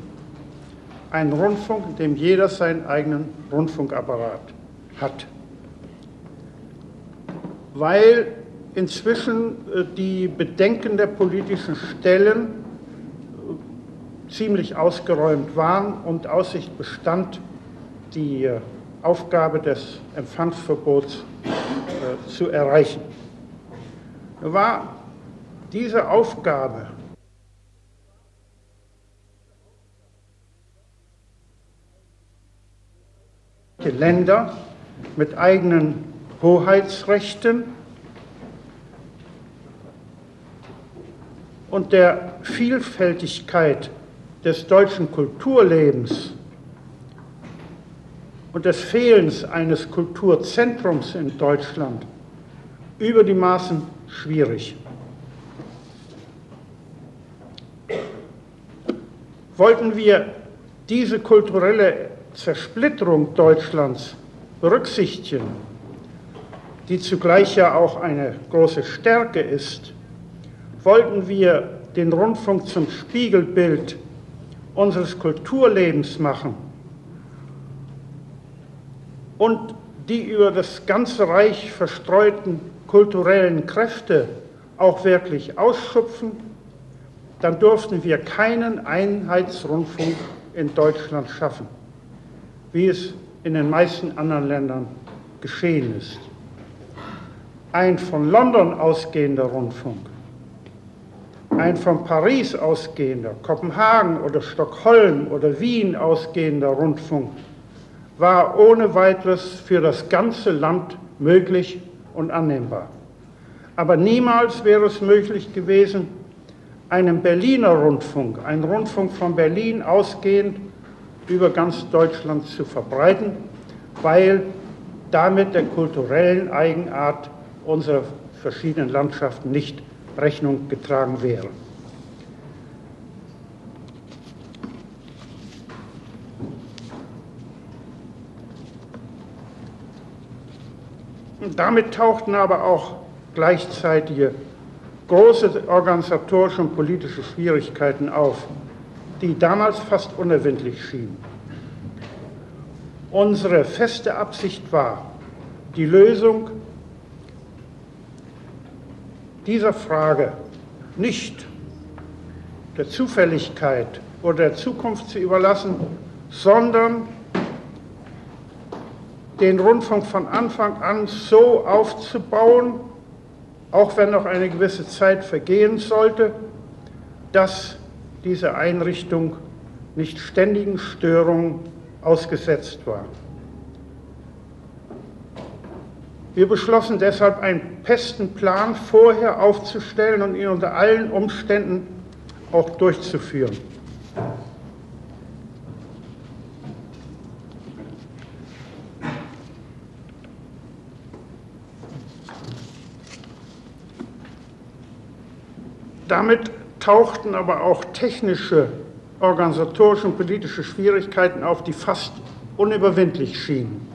ein Rundfunk, in dem jeder seinen eigenen Rundfunkapparat hat. Weil inzwischen äh, die Bedenken der politischen Stellen äh, ziemlich ausgeräumt waren und Aussicht bestand, die äh, Aufgabe des Empfangsverbots zu erreichen. War diese Aufgabe Länder mit eigenen Hoheitsrechten und der Vielfältigkeit des deutschen Kulturlebens und des Fehlens eines Kulturzentrums in Deutschland über die Maßen schwierig. Wollten wir diese kulturelle Zersplitterung Deutschlands berücksichtigen, die zugleich ja auch eine große Stärke ist, wollten wir den Rundfunk zum Spiegelbild unseres Kulturlebens machen und die über das ganze Reich verstreuten kulturellen Kräfte auch wirklich ausschöpfen, dann durften wir keinen Einheitsrundfunk in Deutschland schaffen, wie es in den meisten anderen Ländern geschehen ist. Ein von London ausgehender Rundfunk ein von Paris ausgehender, Kopenhagen oder Stockholm oder Wien ausgehender Rundfunk war ohne weiteres für das ganze Land möglich und annehmbar. Aber niemals wäre es möglich gewesen, einen Berliner Rundfunk, einen Rundfunk von Berlin ausgehend über ganz Deutschland zu verbreiten, weil damit der kulturellen Eigenart unserer verschiedenen Landschaften nicht Rechnung getragen wäre. Und damit tauchten aber auch gleichzeitige große organisatorische und politische Schwierigkeiten auf, die damals fast unerwindlich schienen. Unsere feste Absicht war, die Lösung dieser Frage nicht der Zufälligkeit oder der Zukunft zu überlassen, sondern den Rundfunk von Anfang an so aufzubauen, auch wenn noch eine gewisse Zeit vergehen sollte, dass diese Einrichtung nicht ständigen Störungen ausgesetzt war. Wir beschlossen deshalb, einen festen Plan vorher aufzustellen und ihn unter allen Umständen auch durchzuführen. Damit tauchten aber auch technische, organisatorische und politische Schwierigkeiten auf, die fast unüberwindlich schienen.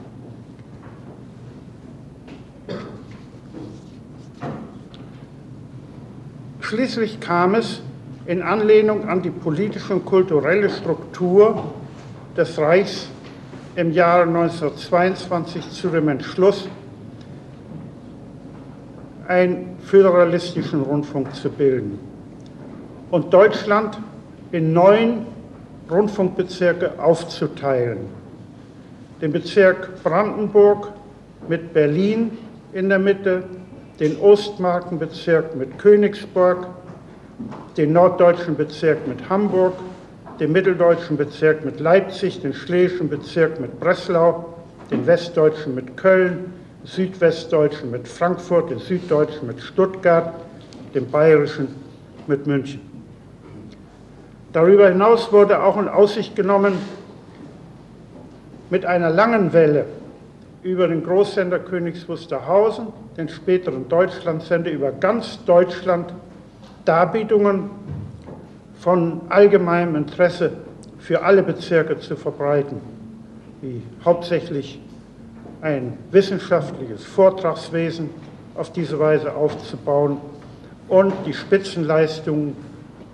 Schließlich kam es in Anlehnung an die politische und kulturelle Struktur des Reichs im Jahre 1922 zu dem Entschluss, einen föderalistischen Rundfunk zu bilden und Deutschland in neun Rundfunkbezirke aufzuteilen. Den Bezirk Brandenburg mit Berlin in der Mitte, den Ostmarkenbezirk mit Königsburg, den norddeutschen Bezirk mit Hamburg, den mitteldeutschen Bezirk mit Leipzig, den schlesischen Bezirk mit Breslau, den westdeutschen mit Köln, südwestdeutschen mit Frankfurt, den süddeutschen mit Stuttgart, den bayerischen mit München. Darüber hinaus wurde auch in Aussicht genommen, mit einer langen Welle über den Großsender Königs Wusterhausen, den späteren Deutschlandsender über ganz Deutschland Darbietungen von allgemeinem Interesse für alle Bezirke zu verbreiten. wie hauptsächlich ein wissenschaftliches Vortragswesen auf diese Weise aufzubauen und die Spitzenleistungen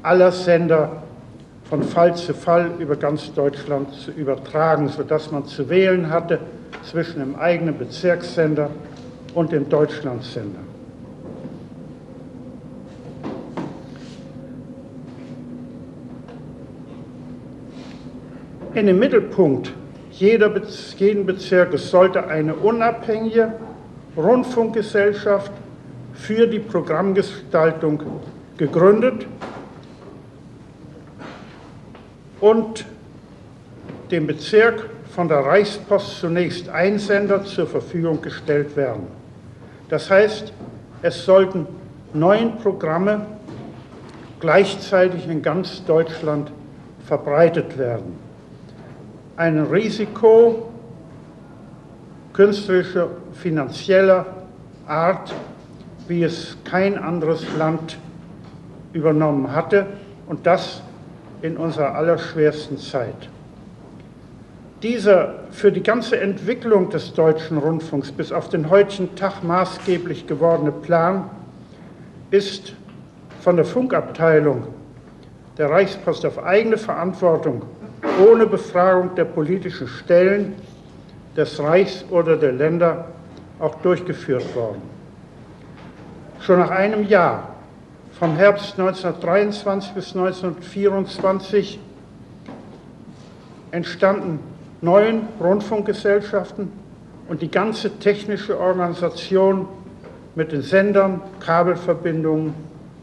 aller Sender von Fall zu Fall über ganz Deutschland zu übertragen, sodass man zu wählen hatte zwischen dem eigenen Bezirkssender und dem Deutschlandsender. In dem Mittelpunkt jeder, jeden Bezirkes sollte eine unabhängige Rundfunkgesellschaft für die Programmgestaltung gegründet und dem Bezirk von der Reichspost zunächst ein Sender zur Verfügung gestellt werden. Das heißt, es sollten neun Programme gleichzeitig in ganz Deutschland verbreitet werden. Ein Risiko künstlerischer, finanzieller Art, wie es kein anderes Land übernommen hatte und das in unserer allerschwersten Zeit. Dieser für die ganze Entwicklung des deutschen Rundfunks bis auf den heutigen Tag maßgeblich gewordene Plan ist von der Funkabteilung der Reichspost auf eigene Verantwortung ohne Befragung der politischen Stellen des Reichs oder der Länder auch durchgeführt worden. Schon nach einem Jahr, vom Herbst 1923 bis 1924, entstanden neun Rundfunkgesellschaften und die ganze technische Organisation mit den Sendern, Kabelverbindungen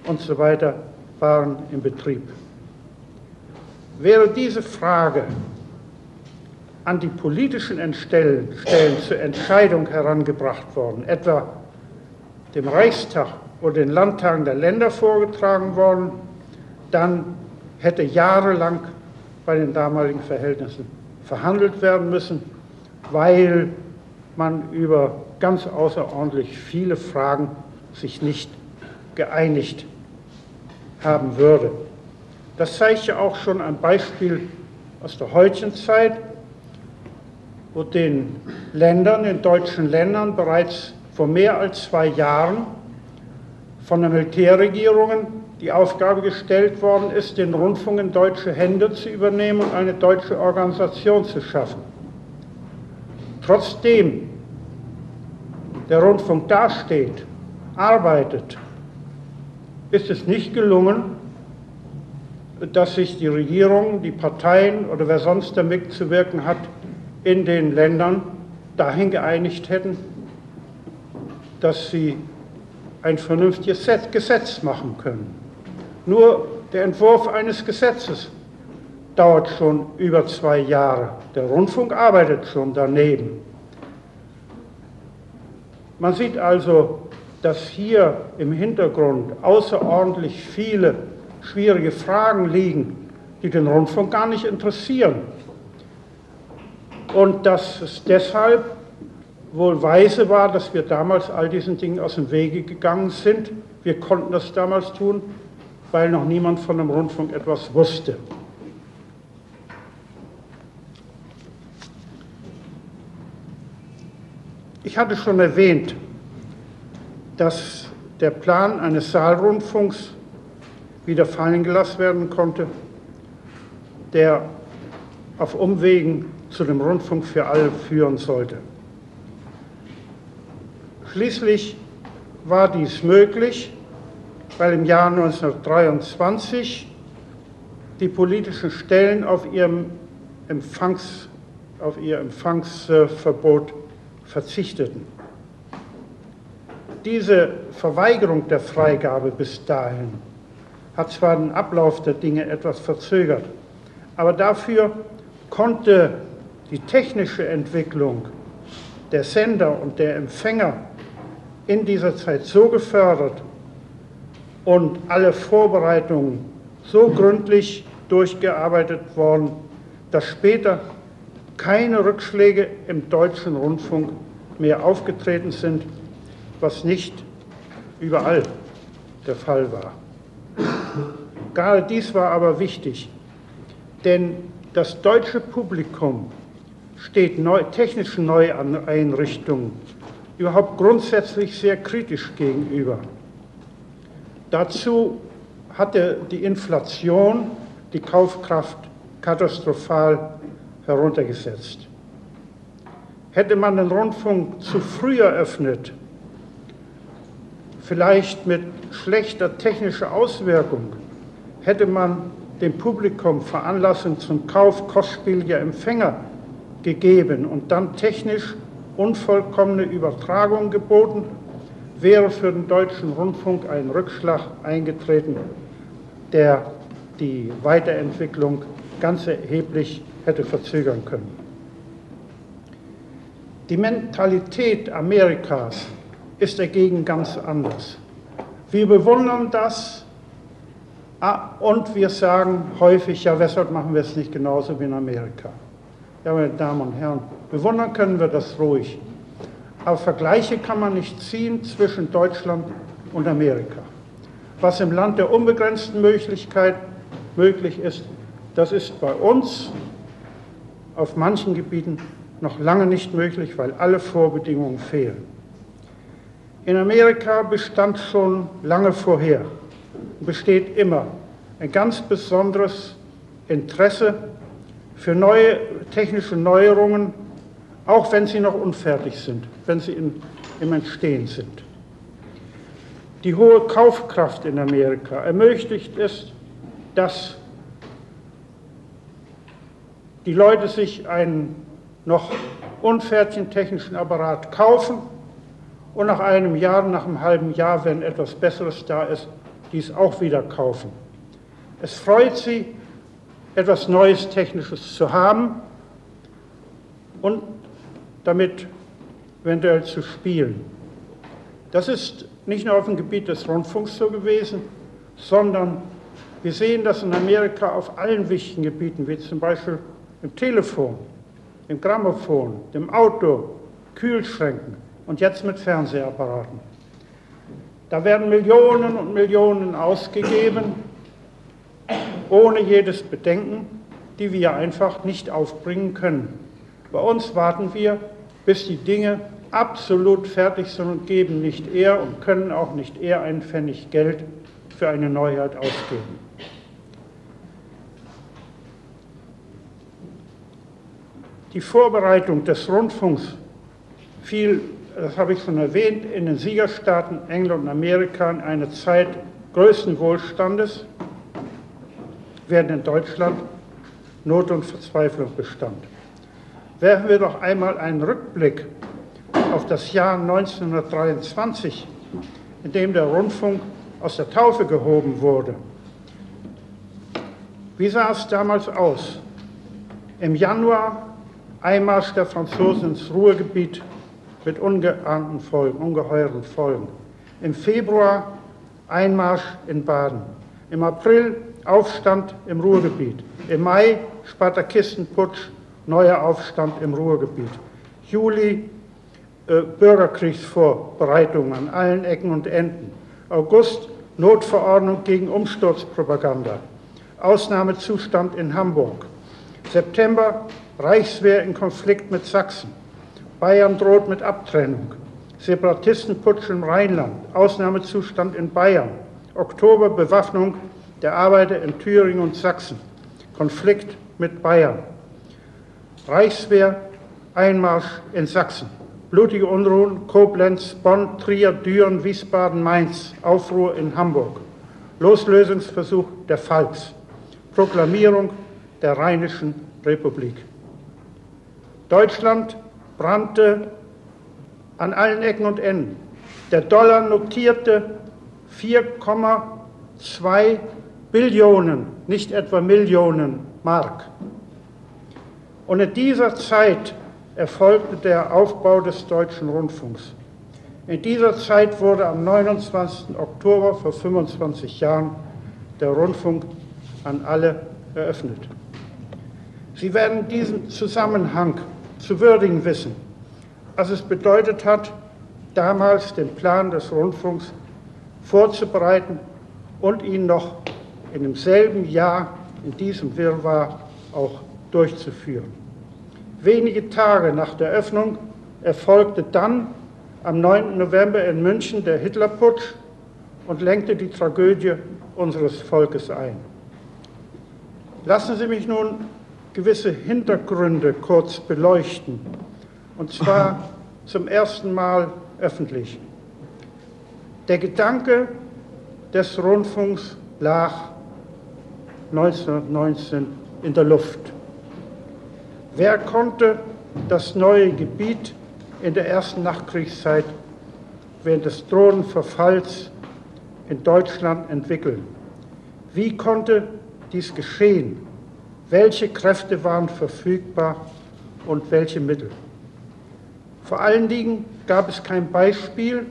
und so weiter waren in Betrieb. Wäre diese Frage an die politischen Stellen, Stellen zur Entscheidung herangebracht worden, etwa dem Reichstag oder den Landtagen der Länder vorgetragen worden, dann hätte jahrelang bei den damaligen Verhältnissen verhandelt werden müssen, weil man über ganz außerordentlich viele Fragen sich nicht geeinigt haben würde. Das zeigt ja auch schon ein Beispiel aus der heutigen Zeit, wo den Ländern, den deutschen Ländern bereits vor mehr als zwei Jahren von den Militärregierungen die Aufgabe gestellt worden ist, den Rundfunk in deutsche Hände zu übernehmen und eine deutsche Organisation zu schaffen. Trotzdem der Rundfunk dasteht, arbeitet, ist es nicht gelungen, dass sich die Regierung, die Parteien oder wer sonst damit zu wirken hat, in den Ländern dahin geeinigt hätten, dass sie ein vernünftiges Gesetz machen können. Nur der Entwurf eines Gesetzes dauert schon über zwei Jahre. Der Rundfunk arbeitet schon daneben. Man sieht also, dass hier im Hintergrund außerordentlich viele schwierige Fragen liegen, die den Rundfunk gar nicht interessieren. Und dass es deshalb wohl weise war, dass wir damals all diesen Dingen aus dem Wege gegangen sind. Wir konnten das damals tun, weil noch niemand von dem Rundfunk etwas wusste. Ich hatte schon erwähnt, dass der Plan eines Saalrundfunks wieder fallen gelassen werden konnte, der auf Umwegen zu dem Rundfunk für alle führen sollte. Schließlich war dies möglich, weil im Jahr 1923 die politischen Stellen auf, ihrem Empfangs, auf ihr Empfangsverbot verzichteten. Diese Verweigerung der Freigabe bis dahin hat zwar den Ablauf der Dinge etwas verzögert, aber dafür konnte die technische Entwicklung der Sender und der Empfänger in dieser Zeit so gefördert und alle Vorbereitungen so gründlich durchgearbeitet worden, dass später keine Rückschläge im deutschen Rundfunk mehr aufgetreten sind, was nicht überall der Fall war. Gerade dies war aber wichtig, denn das deutsche Publikum steht neu, technischen Neueinrichtungen überhaupt grundsätzlich sehr kritisch gegenüber. Dazu hatte die Inflation die Kaufkraft katastrophal heruntergesetzt. Hätte man den Rundfunk zu früh eröffnet, vielleicht mit schlechter technischer Auswirkung, hätte man dem Publikum Veranlassung zum Kauf kostspieliger Empfänger gegeben und dann technisch unvollkommene Übertragung geboten, wäre für den deutschen Rundfunk ein Rückschlag eingetreten, der die Weiterentwicklung ganz erheblich hätte verzögern können. Die Mentalität Amerikas ist dagegen ganz anders. Wir bewundern das ah, und wir sagen häufig, ja, weshalb machen wir es nicht genauso wie in Amerika? Ja, meine Damen und Herren, bewundern können wir das ruhig. Aber Vergleiche kann man nicht ziehen zwischen Deutschland und Amerika. Was im Land der unbegrenzten Möglichkeit möglich ist, das ist bei uns auf manchen Gebieten noch lange nicht möglich, weil alle Vorbedingungen fehlen. In Amerika bestand schon lange vorher und besteht immer ein ganz besonderes Interesse für neue technische Neuerungen, auch wenn sie noch unfertig sind, wenn sie in, im Entstehen sind. Die hohe Kaufkraft in Amerika ermöglicht es, dass die Leute sich einen noch unfertigen technischen Apparat kaufen und nach einem Jahr, nach einem halben Jahr, wenn etwas Besseres da ist, dies auch wieder kaufen. Es freut sie, etwas Neues Technisches zu haben und damit eventuell zu spielen. Das ist nicht nur auf dem Gebiet des Rundfunks so gewesen, sondern wir sehen das in Amerika auf allen wichtigen Gebieten, wie zum Beispiel im Telefon, dem Grammophon, dem Auto, Kühlschränken und jetzt mit Fernsehapparaten. Da werden Millionen und Millionen ausgegeben, ohne jedes Bedenken, die wir einfach nicht aufbringen können. Bei uns warten wir, bis die Dinge absolut fertig sind und geben nicht eher und können auch nicht eher einen Pfennig Geld für eine Neuheit ausgeben. Die Vorbereitung des Rundfunks fiel, das habe ich schon erwähnt, in den Siegerstaaten England und Amerika in eine Zeit größten Wohlstandes, während in Deutschland Not und Verzweiflung bestand. Werfen wir doch einmal einen Rückblick auf das Jahr 1923, in dem der Rundfunk aus der Taufe gehoben wurde. Wie sah es damals aus? Im Januar Einmarsch der Franzosen ins Ruhrgebiet mit ungeahnten Folgen, ungeheuren Folgen. Im Februar Einmarsch in Baden. Im April Aufstand im Ruhrgebiet. Im Mai Spartakistenputsch, neuer Aufstand im Ruhrgebiet. Juli äh, Bürgerkriegsvorbereitungen an allen Ecken und Enden. August Notverordnung gegen Umsturzpropaganda. Ausnahmezustand in Hamburg. September Reichswehr in Konflikt mit Sachsen. Bayern droht mit Abtrennung. Separatistenputsch im Rheinland. Ausnahmezustand in Bayern. Oktober Bewaffnung der Arbeiter in Thüringen und Sachsen. Konflikt mit Bayern. Reichswehr Einmarsch in Sachsen. Blutige Unruhen Koblenz, Bonn, Trier, Düren, Wiesbaden, Mainz. Aufruhr in Hamburg. Loslösungsversuch der Pfalz. Proklamierung der Rheinischen Republik. Deutschland brannte an allen Ecken und Enden. Der Dollar notierte 4,2 Billionen, nicht etwa Millionen Mark. Und in dieser Zeit erfolgte der Aufbau des deutschen Rundfunks. In dieser Zeit wurde am 29. Oktober vor 25 Jahren der Rundfunk an alle eröffnet. Sie werden diesen Zusammenhang zu würdigen wissen, was es bedeutet hat, damals den Plan des Rundfunks vorzubereiten und ihn noch in demselben Jahr in diesem Wirrwarr auch durchzuführen. Wenige Tage nach der Öffnung erfolgte dann am 9. November in München der Hitlerputsch und lenkte die Tragödie unseres Volkes ein. Lassen Sie mich nun gewisse Hintergründe kurz beleuchten, und zwar zum ersten Mal öffentlich. Der Gedanke des Rundfunks lag 1919 in der Luft. Wer konnte das neue Gebiet in der ersten Nachkriegszeit während des drohenden Verfalls in Deutschland entwickeln? Wie konnte dies geschehen? Welche Kräfte waren verfügbar und welche Mittel? Vor allen Dingen gab es kein Beispiel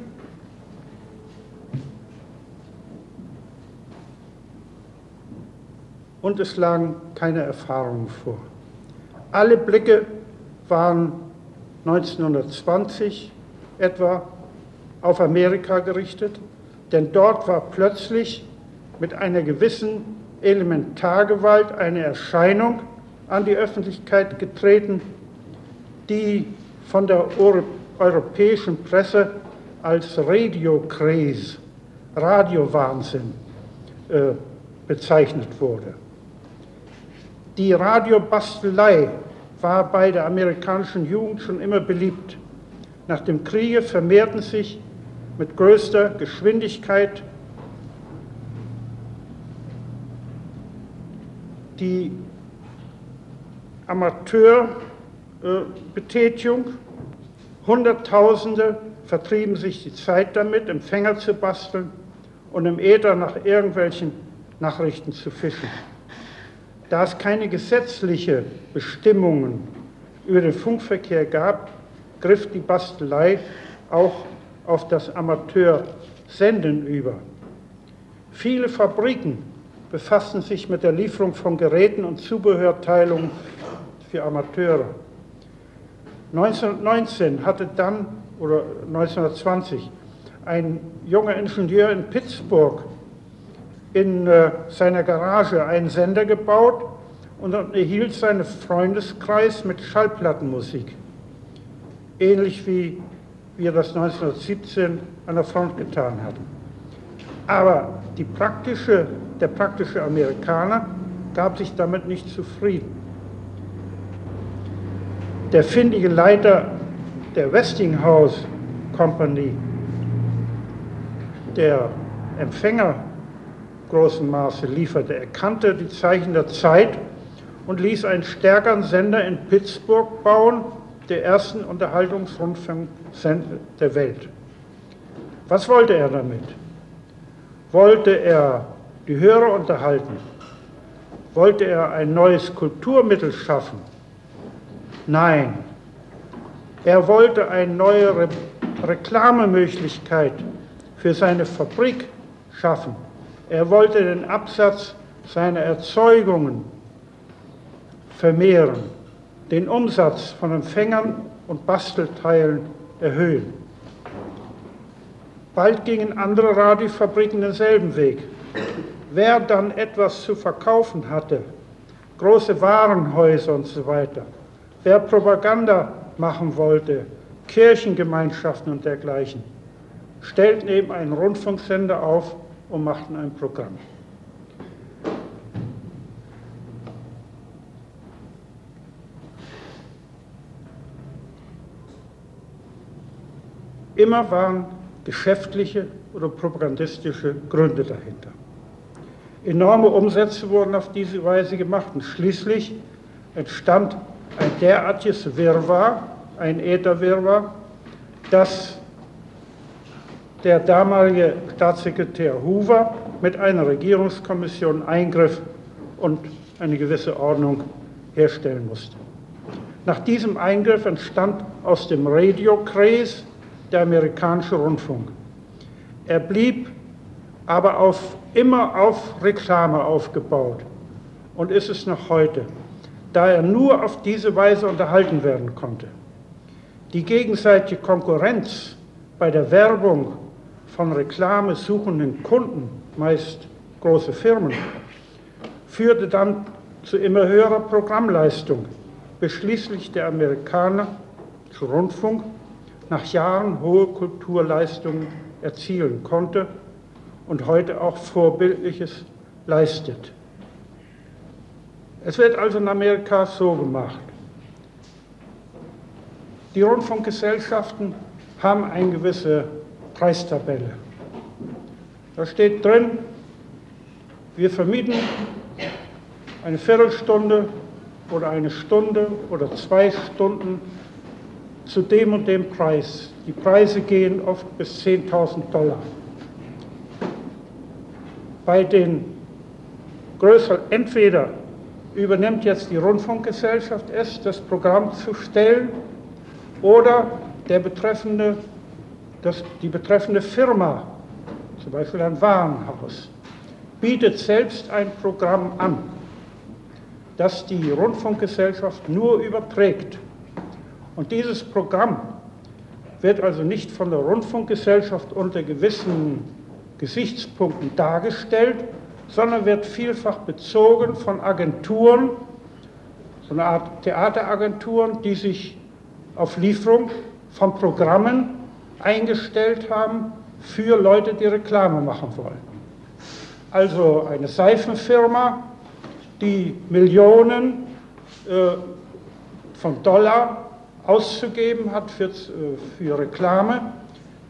und es lagen keine Erfahrungen vor. Alle Blicke waren 1920 etwa auf Amerika gerichtet, denn dort war plötzlich mit einer gewissen Elementargewalt eine Erscheinung an die Öffentlichkeit getreten, die von der europäischen Presse als Radio-Craze, Radiowahnsinn äh, bezeichnet wurde. Die Radiobastelei war bei der amerikanischen Jugend schon immer beliebt. Nach dem Kriege vermehrten sich mit größter Geschwindigkeit die Amateurbetätigung. Hunderttausende vertrieben sich die Zeit damit, Empfänger zu basteln und im Äther nach irgendwelchen Nachrichten zu fischen. Da es keine gesetzliche Bestimmungen über den Funkverkehr gab, griff die Bastelei auch auf das Amateursenden über. Viele Fabriken befassten sich mit der Lieferung von Geräten und Zubehörteilungen für Amateure. 1919 hatte dann, oder 1920, ein junger Ingenieur in Pittsburgh in äh, seiner Garage einen Sender gebaut und erhielt seinen Freundeskreis mit Schallplattenmusik. Ähnlich wie wir das 1917 an der Front getan hatten. Aber praktische, der praktische Amerikaner gab sich damit nicht zufrieden. Der findige Leiter der Westinghouse Company, der Empfänger großem Maße lieferte. Er kannte die Zeichen der Zeit und ließ einen stärkeren Sender in Pittsburgh bauen, der ersten Unterhaltungsrundfunksender der Welt. Was wollte er damit? Wollte er die Hörer unterhalten? Wollte er ein neues Kulturmittel schaffen? Nein. Er wollte eine neue Re Reklamemöglichkeit für seine Fabrik schaffen. Er wollte den Absatz seiner Erzeugungen vermehren, den Umsatz von Empfängern und Bastelteilen erhöhen. Bald gingen andere Radiofabriken denselben Weg. Wer dann etwas zu verkaufen hatte, große Warenhäuser und so weiter, wer Propaganda machen wollte, Kirchengemeinschaften und dergleichen, stellten eben einen Rundfunksender auf und machten ein Programm. Immer waren geschäftliche oder propagandistische Gründe dahinter. Enorme Umsätze wurden auf diese Weise gemacht und schließlich entstand ein derartiges Wirrwarr, ein Ätherwirrwarr, dass der damalige Staatssekretär Hoover mit einer Regierungskommission eingriff und eine gewisse Ordnung herstellen musste. Nach diesem Eingriff entstand aus dem Radio-Craze der amerikanische Rundfunk. Er blieb aber auf, immer auf Reklame aufgebaut und ist es noch heute, da er nur auf diese Weise unterhalten werden konnte. Die gegenseitige Konkurrenz bei der Werbung von Reklame suchenden Kunden, meist große Firmen, führte dann zu immer höherer Programmleistung, bis schließlich der amerikanische Rundfunk nach Jahren hohe Kulturleistungen erzielen konnte und heute auch Vorbildliches leistet. Es wird also in Amerika so gemacht. Die Rundfunkgesellschaften haben eine gewisse Preistabelle. Da steht drin, wir vermieten eine Viertelstunde oder eine Stunde oder zwei Stunden zu dem und dem Preis. Die Preise gehen oft bis 10.000 Dollar. Bei den größeren, entweder übernimmt jetzt die Rundfunkgesellschaft es, das Programm zu stellen, oder der betreffende, das, die betreffende Firma, zum Beispiel ein Warenhaus, bietet selbst ein Programm an, das die Rundfunkgesellschaft nur überträgt. Und dieses Programm wird also nicht von der Rundfunkgesellschaft unter gewissen Gesichtspunkten dargestellt, sondern wird vielfach bezogen von Agenturen, so eine Art Theateragenturen, die sich auf Lieferung von Programmen eingestellt haben für Leute, die Reklame machen wollen. Also eine Seifenfirma, die Millionen äh, von Dollar auszugeben hat für, äh, für Reklame,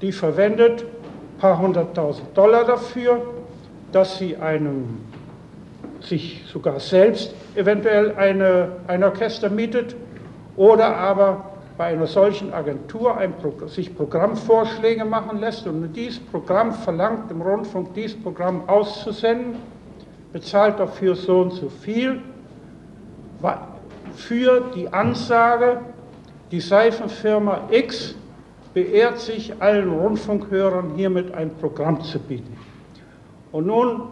die verwendet ein paar hunderttausend Dollar dafür, dass sie einem sich sogar selbst eventuell eine, ein Orchester mietet oder aber bei einer solchen Agentur ein, sich Programmvorschläge machen lässt und dieses Programm verlangt im Rundfunk, dieses Programm auszusenden, bezahlt dafür so und so viel, für die Ansage, die Seifenfirma X beehrt sich allen Rundfunkhörern hiermit ein Programm zu bieten. Und nun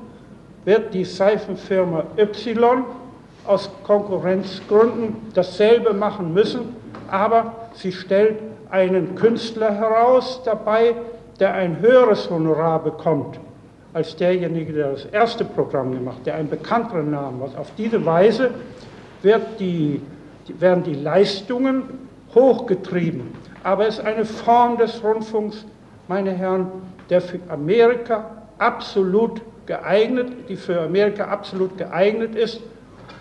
wird die Seifenfirma Y aus Konkurrenzgründen dasselbe machen müssen, aber sie stellt einen Künstler heraus dabei, der ein höheres Honorar bekommt als derjenige, der das erste Programm gemacht der einen bekannteren Namen hat. Auf diese Weise die, werden die Leistungen hochgetrieben. Aber es ist eine Form des Rundfunks, meine Herren, der für Amerika absolut geeignet, die für Amerika absolut geeignet ist.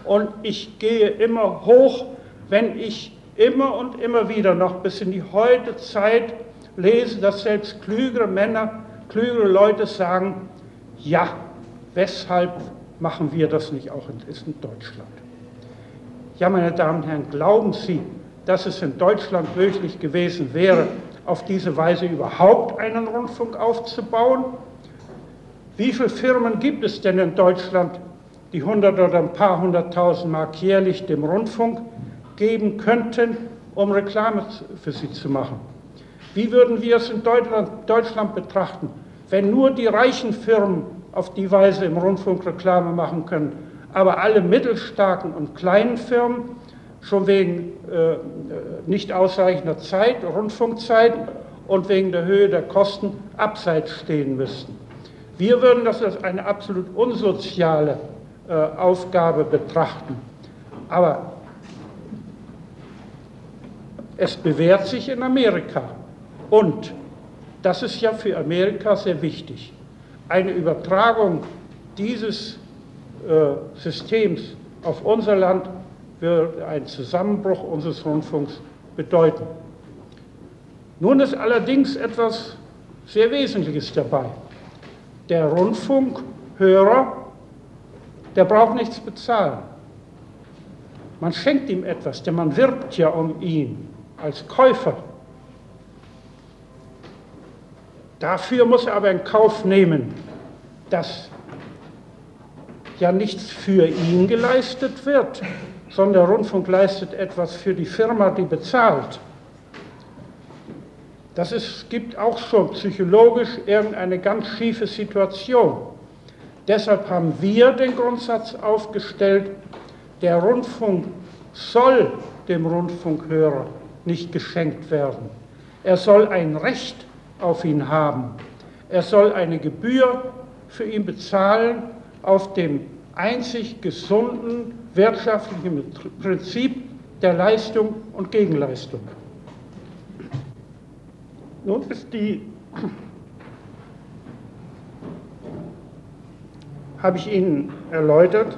Und ich gehe immer hoch, wenn ich immer und immer wieder noch bis in die heutige Zeit lese, dass selbst klügere Männer, klügere Leute sagen, ja, weshalb machen wir das nicht auch in, in Deutschland? Ja, meine Damen und Herren, glauben Sie, dass es in Deutschland möglich gewesen wäre, auf diese Weise überhaupt einen Rundfunk aufzubauen? Wie viele Firmen gibt es denn in Deutschland, die hundert oder ein paar hunderttausend Mark jährlich dem Rundfunk geben könnten, um Reklame für sie zu machen. Wie würden wir es in Deutschland, Deutschland betrachten, wenn nur die reichen Firmen auf die Weise im Rundfunk Reklame machen können, aber alle mittelstarken und kleinen Firmen schon wegen äh, nicht ausreichender Zeit, Rundfunkzeit und wegen der Höhe der Kosten abseits stehen müssten. Wir würden das als eine absolut unsoziale äh, Aufgabe betrachten. Aber es bewährt sich in Amerika. Und das ist ja für Amerika sehr wichtig. Eine Übertragung dieses äh, Systems auf unser Land wird einen Zusammenbruch unseres Rundfunks bedeuten. Nun ist allerdings etwas sehr Wesentliches dabei. Der Rundfunkhörer, der braucht nichts bezahlen. Man schenkt ihm etwas, denn man wirbt ja um ihn als Käufer. Dafür muss er aber in Kauf nehmen, dass ja nichts für ihn geleistet wird, sondern der Rundfunk leistet etwas für die Firma, die bezahlt. Das ist, gibt auch schon psychologisch irgendeine ganz schiefe Situation. Deshalb haben wir den Grundsatz aufgestellt, der Rundfunk soll dem Rundfunkhörer nicht geschenkt werden. Er soll ein Recht auf ihn haben. Er soll eine Gebühr für ihn bezahlen auf dem einzig gesunden wirtschaftlichen Prinzip, der Leistung und Gegenleistung. Nun ist die, habe ich Ihnen erläutert,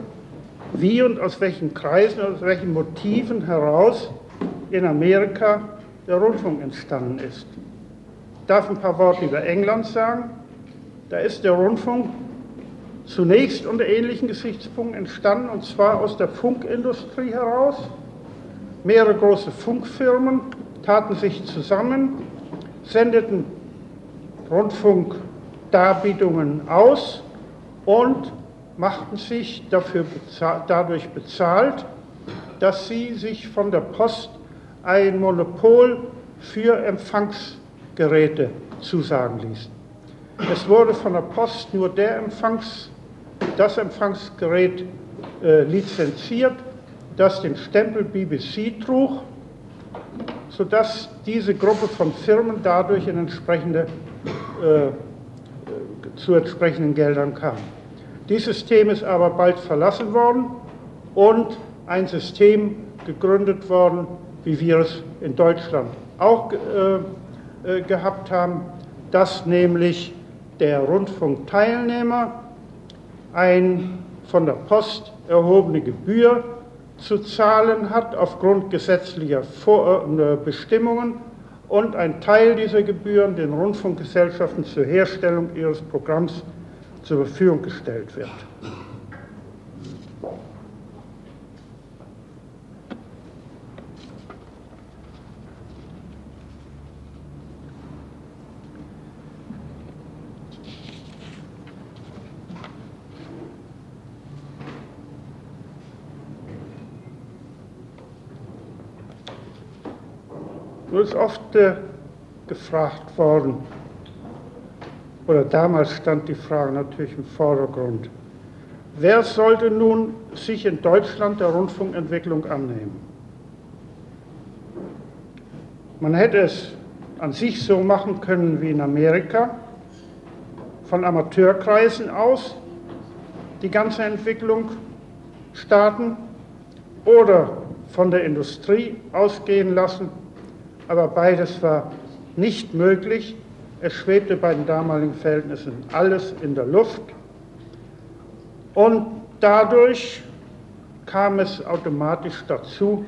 wie und aus welchen Kreisen, aus welchen Motiven heraus in Amerika der Rundfunk entstanden ist. Ich darf ein paar Worte über England sagen. Da ist der Rundfunk zunächst unter ähnlichen Gesichtspunkten entstanden, und zwar aus der Funkindustrie heraus. Mehrere große Funkfirmen taten sich zusammen, sendeten Rundfunkdarbietungen aus und machten sich dafür bezahl dadurch bezahlt, dass sie sich von der Post ein Monopol für Empfangsgeräte zusagen ließen. Es wurde von der Post nur der Empfangs, das Empfangsgerät äh, lizenziert, das den Stempel BBC trug, sodass diese Gruppe von Firmen dadurch in entsprechende, äh zu entsprechenden Geldern kam. Dieses System ist aber bald verlassen worden und ein System gegründet worden, wie wir es in Deutschland auch äh, äh, gehabt haben, dass nämlich der Rundfunkteilnehmer ein von der Post erhobene Gebühr zu zahlen hat aufgrund gesetzlicher Vor äh, Bestimmungen und ein Teil dieser Gebühren den Rundfunkgesellschaften zur Herstellung ihres Programms zur Verfügung gestellt wird. Ist oft äh, gefragt worden, oder damals stand die Frage natürlich im Vordergrund, wer sollte nun sich in Deutschland der Rundfunkentwicklung annehmen? Man hätte es an sich so machen können wie in Amerika, von Amateurkreisen aus die ganze Entwicklung starten oder von der Industrie ausgehen lassen, aber beides war nicht möglich. Es schwebte bei den damaligen Verhältnissen alles in der Luft. Und dadurch kam es automatisch dazu,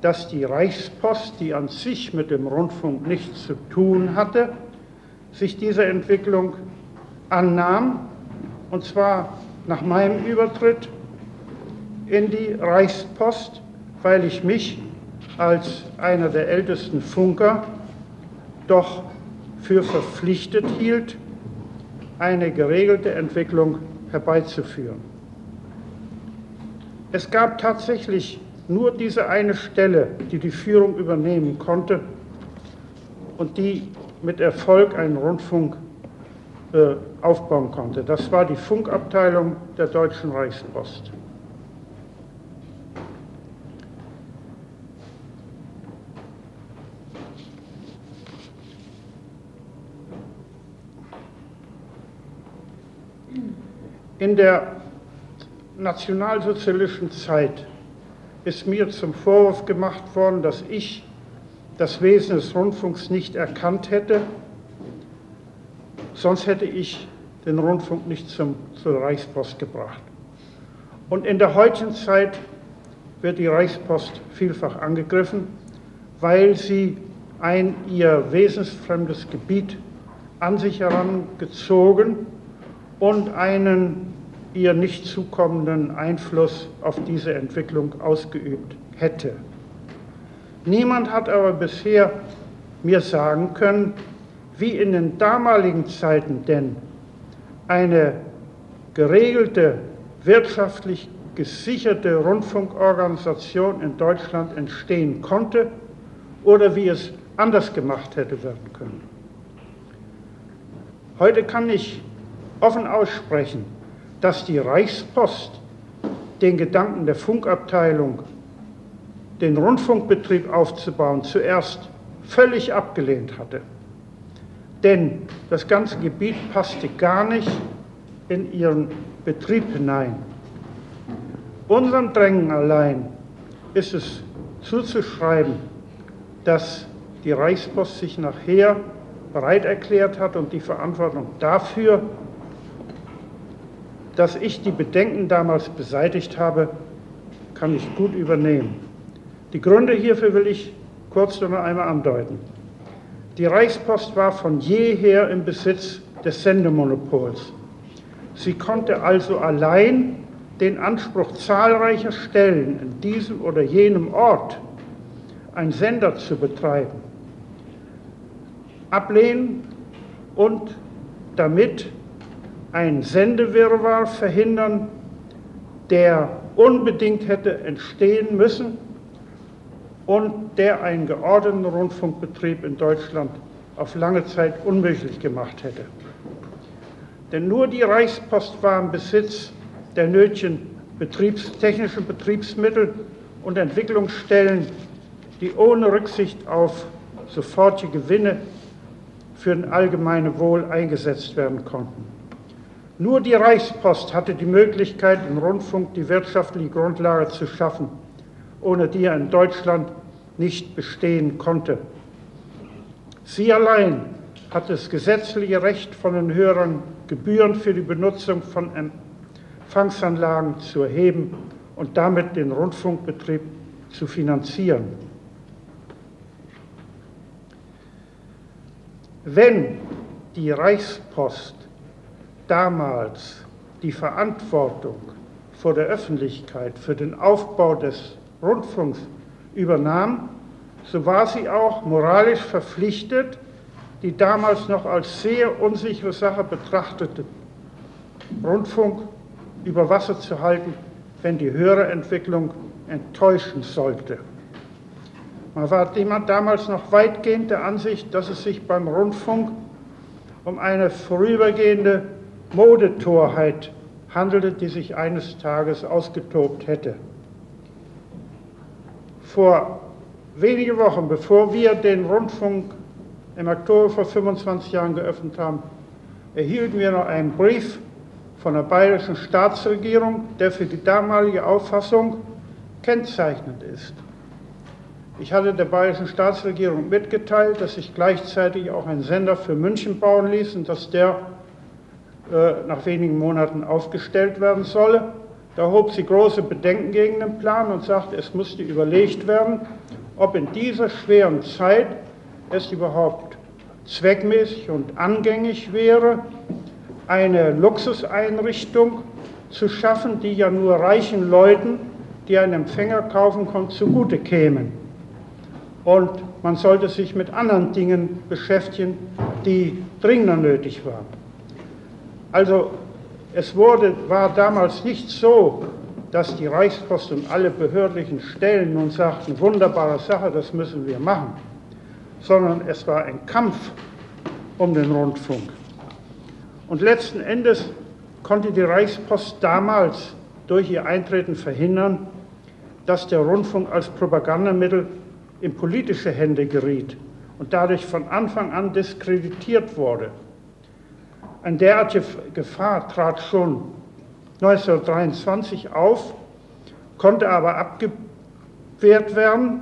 dass die Reichspost, die an sich mit dem Rundfunk nichts zu tun hatte, sich dieser Entwicklung annahm, und zwar nach meinem Übertritt in die Reichspost, weil ich mich als einer der ältesten Funker doch für verpflichtet hielt, eine geregelte Entwicklung herbeizuführen. Es gab tatsächlich nur diese eine Stelle, die die Führung übernehmen konnte und die mit Erfolg einen Rundfunk äh, aufbauen konnte. Das war die Funkabteilung der Deutschen Reichspost. In der nationalsozialistischen Zeit ist mir zum Vorwurf gemacht worden, dass ich das Wesen des Rundfunks nicht erkannt hätte, sonst hätte ich den Rundfunk nicht zum, zur Reichspost gebracht. Und in der heutigen Zeit wird die Reichspost vielfach angegriffen, weil sie ein ihr wesensfremdes Gebiet an sich herangezogen und einen ihr nicht zukommenden Einfluss auf diese Entwicklung ausgeübt hätte. Niemand hat aber bisher mir sagen können, wie in den damaligen Zeiten denn eine geregelte, wirtschaftlich gesicherte Rundfunkorganisation in Deutschland entstehen konnte oder wie es anders gemacht hätte werden können. Heute kann ich offen aussprechen, dass die Reichspost den Gedanken der Funkabteilung, den Rundfunkbetrieb aufzubauen, zuerst völlig abgelehnt hatte. Denn das ganze Gebiet passte gar nicht in ihren Betrieb hinein. Unserem Drängen allein ist es zuzuschreiben, dass die Reichspost sich nachher bereit erklärt hat und die Verantwortung dafür, dass ich die Bedenken damals beseitigt habe, kann ich gut übernehmen. Die Gründe hierfür will ich kurz noch einmal andeuten. Die Reichspost war von jeher im Besitz des Sendemonopols. Sie konnte also allein den Anspruch zahlreicher Stellen in diesem oder jenem Ort, einen Sender zu betreiben, ablehnen und damit ein Sendewirrwarr verhindern, der unbedingt hätte entstehen müssen und der einen geordneten Rundfunkbetrieb in Deutschland auf lange Zeit unmöglich gemacht hätte. Denn nur die Reichspost war im Besitz der nötigen Betriebs technischen Betriebsmittel und Entwicklungsstellen, die ohne Rücksicht auf sofortige Gewinne für das allgemeine Wohl eingesetzt werden konnten. Nur die Reichspost hatte die Möglichkeit, im Rundfunk die wirtschaftliche Grundlage zu schaffen, ohne die er in Deutschland nicht bestehen konnte. Sie allein hat das gesetzliche Recht von den Hörern, Gebühren für die Benutzung von Empfangsanlagen zu erheben und damit den Rundfunkbetrieb zu finanzieren. Wenn die Reichspost damals die Verantwortung vor der Öffentlichkeit für den Aufbau des Rundfunks übernahm, so war sie auch moralisch verpflichtet, die damals noch als sehr unsichere Sache betrachtete Rundfunk über Wasser zu halten, wenn die höhere Entwicklung enttäuschen sollte. Man war damals noch weitgehend der Ansicht, dass es sich beim Rundfunk um eine vorübergehende Modetorheit handelte, die sich eines Tages ausgetobt hätte. Vor wenigen Wochen, bevor wir den Rundfunk im Oktober vor 25 Jahren geöffnet haben, erhielten wir noch einen Brief von der bayerischen Staatsregierung, der für die damalige Auffassung kennzeichnend ist. Ich hatte der bayerischen Staatsregierung mitgeteilt, dass ich gleichzeitig auch einen Sender für München bauen ließ und dass der nach wenigen Monaten aufgestellt werden solle. Da hob sie große Bedenken gegen den Plan und sagte, es musste überlegt werden, ob in dieser schweren Zeit es überhaupt zweckmäßig und angängig wäre, eine Luxuseinrichtung zu schaffen, die ja nur reichen Leuten, die einen Empfänger kaufen konnten, zugute kämen und man sollte sich mit anderen Dingen beschäftigen, die dringender nötig waren. Also es wurde, war damals nicht so, dass die Reichspost und alle behördlichen Stellen nun sagten, wunderbare Sache, das müssen wir machen, sondern es war ein Kampf um den Rundfunk. Und letzten Endes konnte die Reichspost damals durch ihr Eintreten verhindern, dass der Rundfunk als Propagandamittel in politische Hände geriet und dadurch von Anfang an diskreditiert wurde. Eine derartige Gefahr trat schon 1923 auf, konnte aber abgewehrt werden,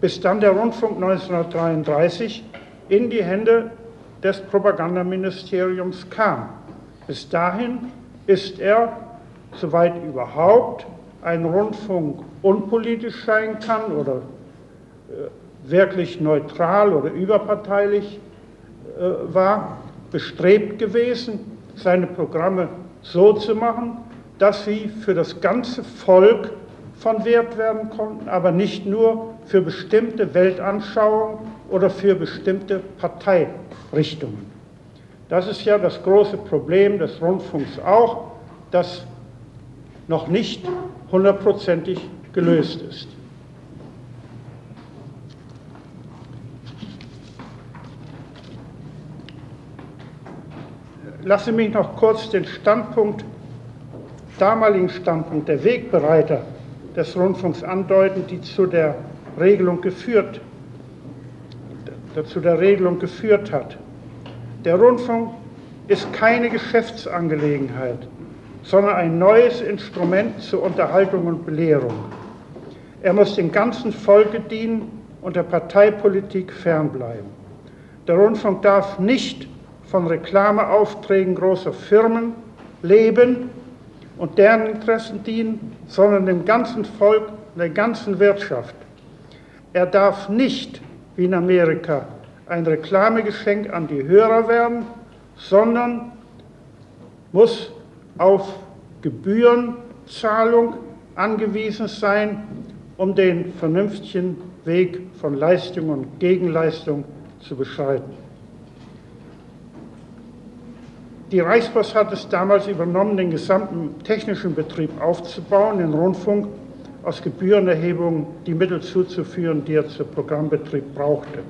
bis dann der Rundfunk 1933 in die Hände des Propagandaministeriums kam. Bis dahin ist er, soweit überhaupt ein Rundfunk unpolitisch sein kann oder äh, wirklich neutral oder überparteilich äh, war, bestrebt gewesen, seine Programme so zu machen, dass sie für das ganze Volk von Wert werden konnten, aber nicht nur für bestimmte Weltanschauungen oder für bestimmte Parteirichtungen. Das ist ja das große Problem des Rundfunks auch, das noch nicht hundertprozentig gelöst ist. Lasse mich noch kurz den Standpunkt, damaligen Standpunkt der Wegbereiter des Rundfunks andeuten, die zu der Regelung geführt, zu der Regelung geführt hat. Der Rundfunk ist keine Geschäftsangelegenheit, sondern ein neues Instrument zur Unterhaltung und Belehrung. Er muss dem ganzen Volke dienen und der Parteipolitik fernbleiben. Der Rundfunk darf nicht von Reklameaufträgen großer Firmen leben und deren Interessen dienen, sondern dem ganzen Volk der ganzen Wirtschaft. Er darf nicht, wie in Amerika, ein Reklamegeschenk an die Hörer werden, sondern muss auf Gebührenzahlung angewiesen sein, um den vernünftigen Weg von Leistung und Gegenleistung zu beschreiten. Die Reichspost hat es damals übernommen, den gesamten technischen Betrieb aufzubauen, den Rundfunk aus Gebührenerhebungen die Mittel zuzuführen, die er zum Programmbetrieb brauchte.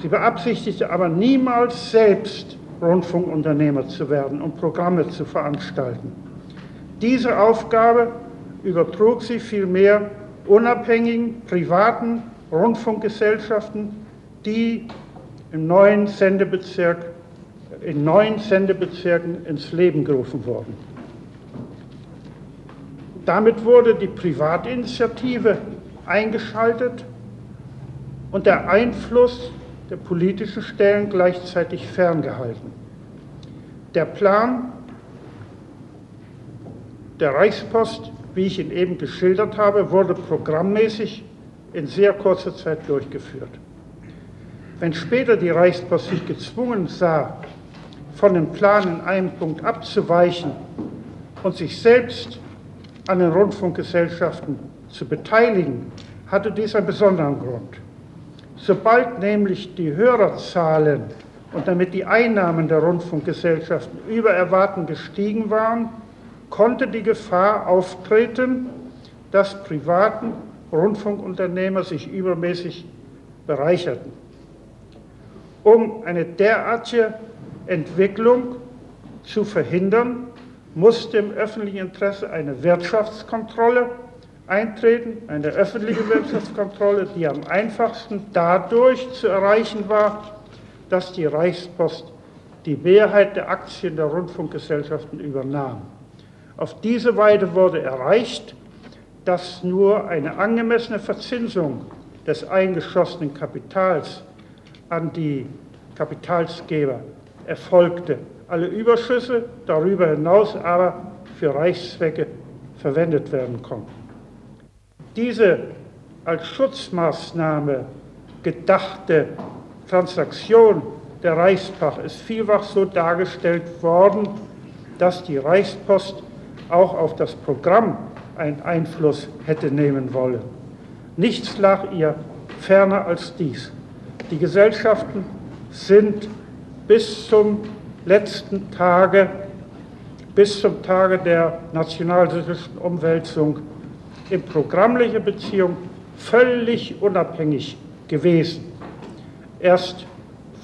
Sie beabsichtigte aber niemals selbst Rundfunkunternehmer zu werden und Programme zu veranstalten. Diese Aufgabe übertrug sie vielmehr unabhängigen privaten Rundfunkgesellschaften, die im neuen Sendebezirk, in neuen Sendebezirken ins Leben gerufen wurden. Damit wurde die Privatinitiative eingeschaltet und der Einfluss der politischen Stellen gleichzeitig ferngehalten. Der Plan der Reichspost, wie ich ihn eben geschildert habe, wurde programmmäßig in sehr kurzer Zeit durchgeführt. Wenn später die Reichspost sich gezwungen sah, von dem Plan in einem Punkt abzuweichen und sich selbst an den Rundfunkgesellschaften zu beteiligen, hatte dies einen besonderen Grund. Sobald nämlich die Hörerzahlen und damit die Einnahmen der Rundfunkgesellschaften über Erwarten gestiegen waren, konnte die Gefahr auftreten, dass privaten Rundfunkunternehmer sich übermäßig bereicherten. Um eine derartige Entwicklung zu verhindern, musste im öffentlichen Interesse eine Wirtschaftskontrolle eintreten, eine öffentliche Wirtschaftskontrolle, die am einfachsten dadurch zu erreichen war, dass die Reichspost die Mehrheit der Aktien der Rundfunkgesellschaften übernahm. Auf diese Weise wurde erreicht, dass nur eine angemessene Verzinsung des eingeschossenen Kapitals an die Kapitalsgeber erfolgte. Alle Überschüsse darüber hinaus aber für Reichszwecke verwendet werden konnten diese als Schutzmaßnahme gedachte Transaktion der Reichspach ist vielfach so dargestellt worden, dass die Reichspost auch auf das Programm einen Einfluss hätte nehmen wollen. Nichts lag ihr ferner als dies. Die Gesellschaften sind bis zum letzten Tage, bis zum Tage der nationalsozialistischen Umwälzung in programmlicher Beziehung völlig unabhängig gewesen. Erst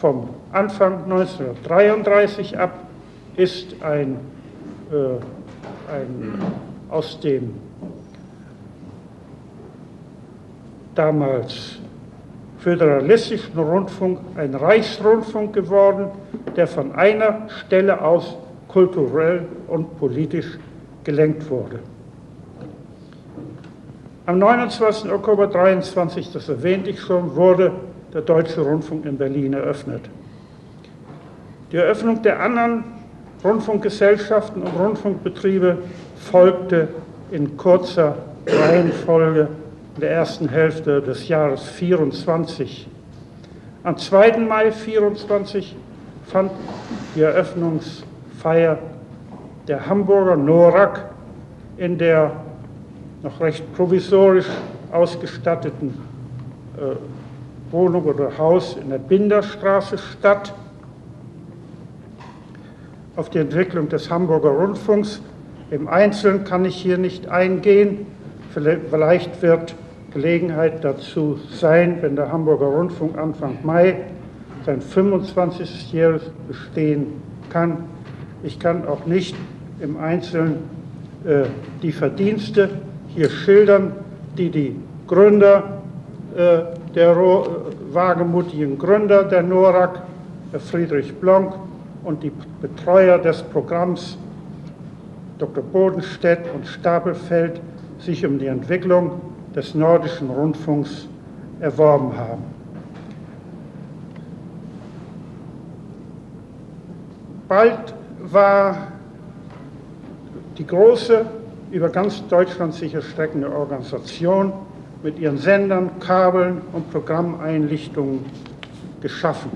vom Anfang 1933 ab ist ein, äh, ein aus dem damals föderalistischen Rundfunk ein Reichsrundfunk geworden, der von einer Stelle aus kulturell und politisch gelenkt wurde. Am 29. Oktober 23, das erwähnte ich schon, wurde der Deutsche Rundfunk in Berlin eröffnet. Die Eröffnung der anderen Rundfunkgesellschaften und Rundfunkbetriebe folgte in kurzer Reihenfolge in der ersten Hälfte des Jahres 24. Am 2. Mai 24 fand die Eröffnungsfeier der Hamburger NORAK in der noch recht provisorisch ausgestatteten äh, Wohnung oder Haus in der Binderstraße statt. Auf die Entwicklung des Hamburger Rundfunks im Einzelnen kann ich hier nicht eingehen. Vielleicht wird Gelegenheit dazu sein, wenn der Hamburger Rundfunk Anfang Mai sein 25-jähriges Bestehen kann. Ich kann auch nicht im Einzelnen äh, die Verdienste hier schildern, die die Gründer, äh, der wagemutigen Gründer der NORAK, Friedrich Blonk, und die Betreuer des Programms, Dr. Bodenstedt und Stapelfeld, sich um die Entwicklung des Nordischen Rundfunks erworben haben. Bald war die große, über ganz Deutschland sich erstreckende Organisation mit ihren Sendern, Kabeln und Programmeinrichtungen geschaffen.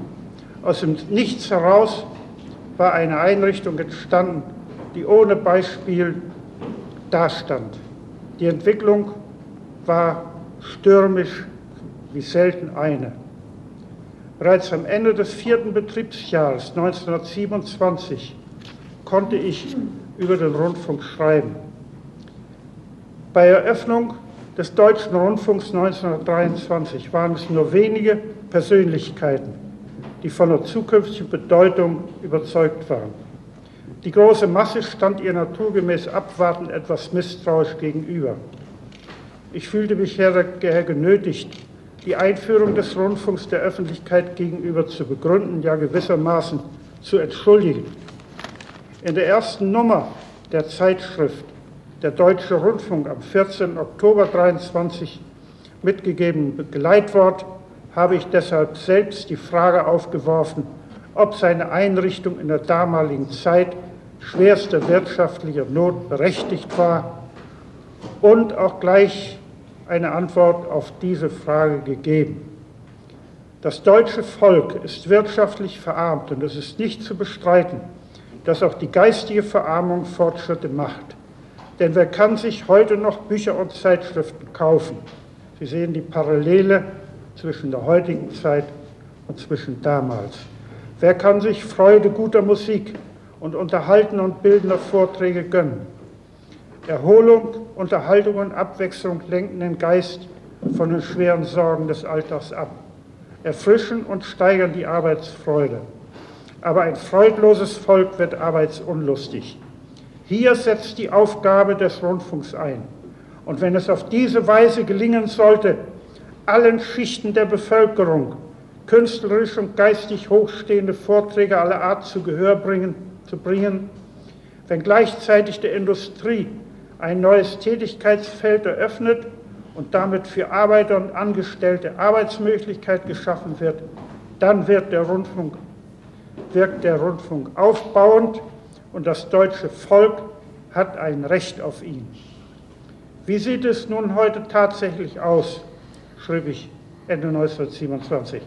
Aus dem Nichts heraus war eine Einrichtung entstanden, die ohne Beispiel dastand. Die Entwicklung war stürmisch wie selten eine. Bereits am Ende des vierten Betriebsjahres 1927 konnte ich über den Rundfunk schreiben. Bei Eröffnung des Deutschen Rundfunks 1923 waren es nur wenige Persönlichkeiten, die von der zukünftigen Bedeutung überzeugt waren. Die große Masse stand ihr naturgemäß abwartend etwas misstrauisch gegenüber. Ich fühlte mich daher genötigt, die Einführung des Rundfunks der Öffentlichkeit gegenüber zu begründen, ja gewissermaßen zu entschuldigen. In der ersten Nummer der Zeitschrift Der Deutsche Rundfunk am 14. Oktober 23 mitgegebenen Begleitwort habe ich deshalb selbst die Frage aufgeworfen, ob seine Einrichtung in der damaligen Zeit schwerster wirtschaftlicher Not berechtigt war und auch gleich eine Antwort auf diese Frage gegeben. Das deutsche Volk ist wirtschaftlich verarmt und es ist nicht zu bestreiten, dass auch die geistige Verarmung Fortschritte macht. Denn wer kann sich heute noch Bücher und Zeitschriften kaufen? Sie sehen die Parallele zwischen der heutigen Zeit und zwischen damals. Wer kann sich Freude guter Musik und unterhaltene und bildender Vorträge gönnen? Erholung, Unterhaltung und Abwechslung lenken den Geist von den schweren Sorgen des Alltags ab, erfrischen und steigern die Arbeitsfreude. Aber ein freudloses Volk wird arbeitsunlustig. Hier setzt die Aufgabe des Rundfunks ein. Und wenn es auf diese Weise gelingen sollte, allen Schichten der Bevölkerung künstlerisch und geistig hochstehende Vorträge aller Art zu Gehör bringen, zu bringen, wenn gleichzeitig der Industrie ein neues Tätigkeitsfeld eröffnet und damit für Arbeiter und Angestellte Arbeitsmöglichkeit geschaffen wird, dann wird der Rundfunk, wirkt der Rundfunk aufbauend und das deutsche Volk hat ein Recht auf ihn. Wie sieht es nun heute tatsächlich aus, schrieb ich Ende 1927.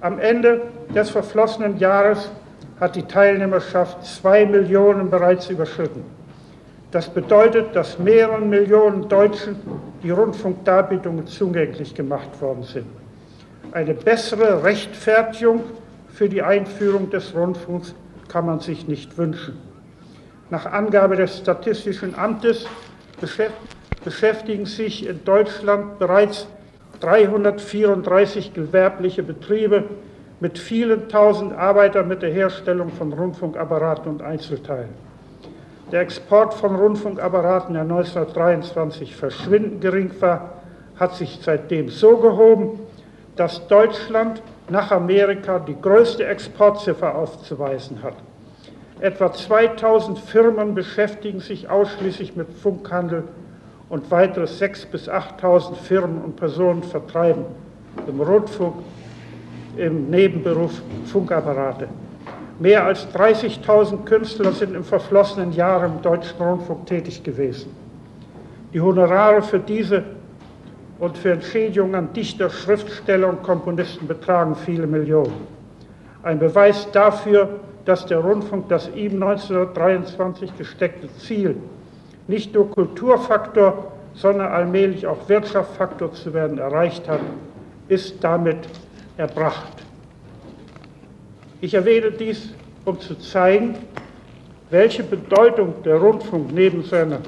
Am Ende des verflossenen Jahres hat die Teilnehmerschaft zwei Millionen bereits überschritten. Das bedeutet, dass mehreren Millionen Deutschen die Rundfunkdarbietungen zugänglich gemacht worden sind. Eine bessere Rechtfertigung für die Einführung des Rundfunks kann man sich nicht wünschen. Nach Angabe des Statistischen Amtes beschäftigen sich in Deutschland bereits 334 gewerbliche Betriebe mit vielen tausend Arbeitern mit der Herstellung von Rundfunkapparaten und Einzelteilen. Der Export von Rundfunkapparaten, der 1923 verschwindend gering war, hat sich seitdem so gehoben, dass Deutschland nach Amerika die größte Exportziffer aufzuweisen hat. Etwa 2000 Firmen beschäftigen sich ausschließlich mit Funkhandel und weitere 6.000 bis 8.000 Firmen und Personen vertreiben im Rundfunk, im Nebenberuf Funkapparate. Mehr als 30.000 Künstler sind im verflossenen Jahr im Deutschen Rundfunk tätig gewesen. Die Honorare für diese und für Entschädigungen an Dichter, Schriftsteller und Komponisten betragen viele Millionen. Ein Beweis dafür, dass der Rundfunk das ihm 1923 gesteckte Ziel, nicht nur Kulturfaktor, sondern allmählich auch Wirtschaftsfaktor zu werden, erreicht hat, ist damit erbracht. Ich erwähne dies, um zu zeigen, welche Bedeutung der Rundfunk neben seiner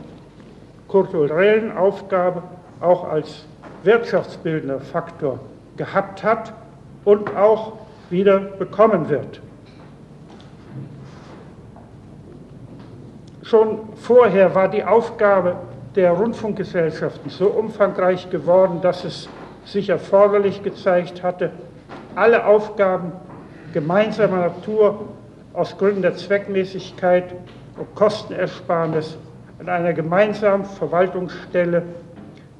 kulturellen Aufgabe auch als wirtschaftsbildender Faktor gehabt hat und auch wieder bekommen wird. Schon vorher war die Aufgabe der Rundfunkgesellschaften so umfangreich geworden, dass es sich erforderlich gezeigt hatte, alle Aufgaben gemeinsamer Natur aus Gründen der Zweckmäßigkeit und Kostenersparnis an einer gemeinsamen Verwaltungsstelle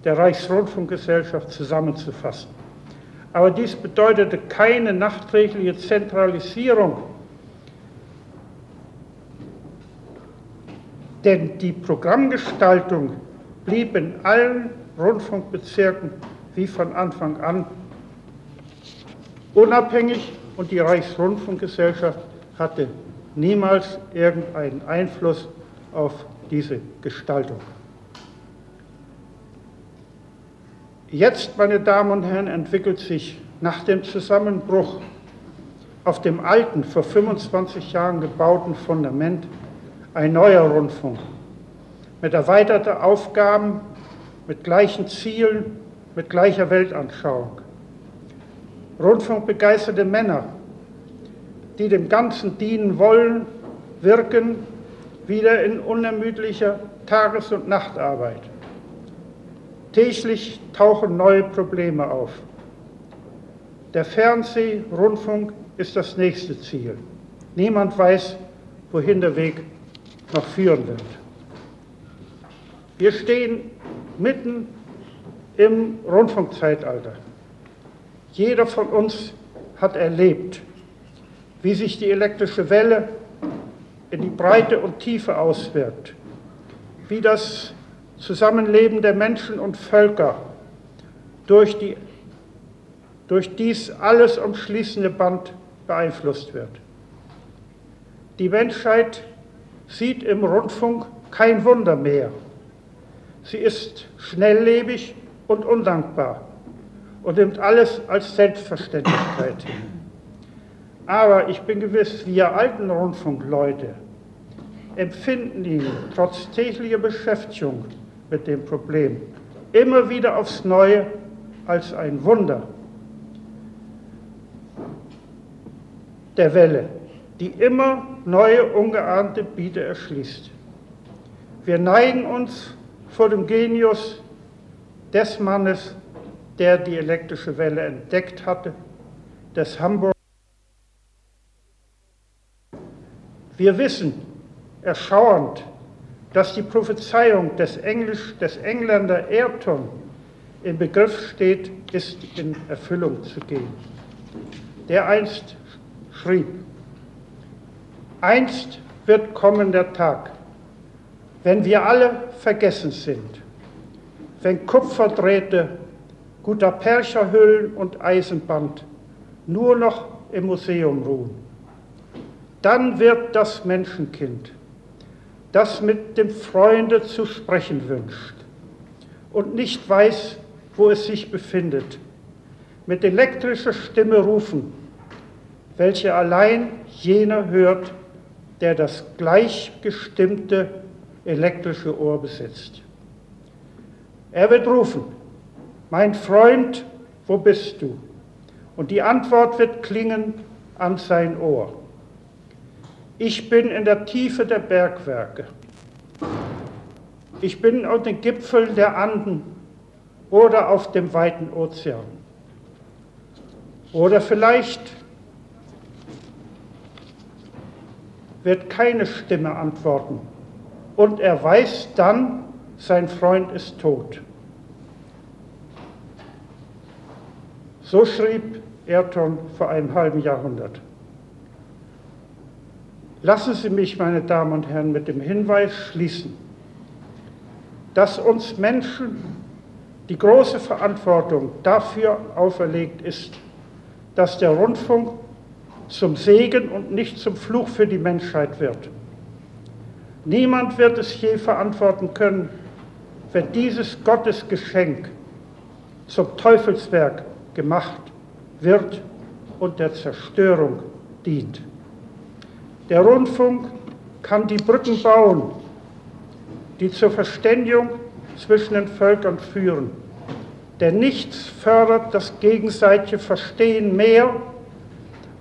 der Reichsrundfunkgesellschaft zusammenzufassen. Aber dies bedeutete keine nachträgliche Zentralisierung, denn die Programmgestaltung blieb in allen Rundfunkbezirken wie von Anfang an unabhängig und die Reichsrundfunkgesellschaft hatte niemals irgendeinen Einfluss auf diese Gestaltung. Jetzt, meine Damen und Herren, entwickelt sich nach dem Zusammenbruch auf dem alten, vor 25 Jahren gebauten Fundament ein neuer Rundfunk mit erweiterten Aufgaben, mit gleichen Zielen, mit gleicher Weltanschauung. Rundfunkbegeisterte Männer, die dem Ganzen dienen wollen, wirken wieder in unermüdlicher Tages- und Nachtarbeit. Täglich tauchen neue Probleme auf. Der Fernsehrundfunk ist das nächste Ziel. Niemand weiß, wohin der Weg noch führen wird. Wir stehen mitten im Rundfunkzeitalter. Jeder von uns hat erlebt, wie sich die elektrische Welle in die Breite und Tiefe auswirkt, wie das Zusammenleben der Menschen und Völker durch, die, durch dies alles umschließende Band beeinflusst wird. Die Menschheit sieht im Rundfunk kein Wunder mehr. Sie ist schnelllebig und undankbar und nimmt alles als Selbstverständlichkeit hin. Aber ich bin gewiss, wir alten Rundfunkleute empfinden ihn trotz täglicher Beschäftigung mit dem Problem immer wieder aufs Neue als ein Wunder der Welle, die immer neue, ungeahnte Biete erschließt. Wir neigen uns vor dem Genius des Mannes, der die elektrische Welle entdeckt hatte, des Hamburg Wir wissen erschauernd, dass die Prophezeiung des, Englisch, des Engländer Ayrton im Begriff steht, ist in Erfüllung zu gehen. Der einst schrieb, einst wird kommen der Tag, wenn wir alle vergessen sind, wenn Kupferdrähte, guter Percherhüllen und Eisenband nur noch im Museum ruhen dann wird das Menschenkind, das mit dem Freunde zu sprechen wünscht und nicht weiß, wo es sich befindet, mit elektrischer Stimme rufen, welche allein jener hört, der das gleichgestimmte elektrische Ohr besitzt. Er wird rufen, mein Freund, wo bist du? Und die Antwort wird klingen an sein Ohr. Ich bin in der Tiefe der Bergwerke. Ich bin auf den Gipfeln der Anden oder auf dem weiten Ozean. Oder vielleicht wird keine Stimme antworten und er weiß dann, sein Freund ist tot. So schrieb Ayrton vor einem halben Jahrhundert. Lassen Sie mich, meine Damen und Herren, mit dem Hinweis schließen, dass uns Menschen die große Verantwortung dafür auferlegt ist, dass der Rundfunk zum Segen und nicht zum Fluch für die Menschheit wird. Niemand wird es je verantworten können, wenn dieses Gottesgeschenk zum Teufelswerk gemacht wird und der Zerstörung dient. Der Rundfunk kann die Brücken bauen, die zur Verständigung zwischen den Völkern führen. Denn nichts fördert das gegenseitige Verstehen mehr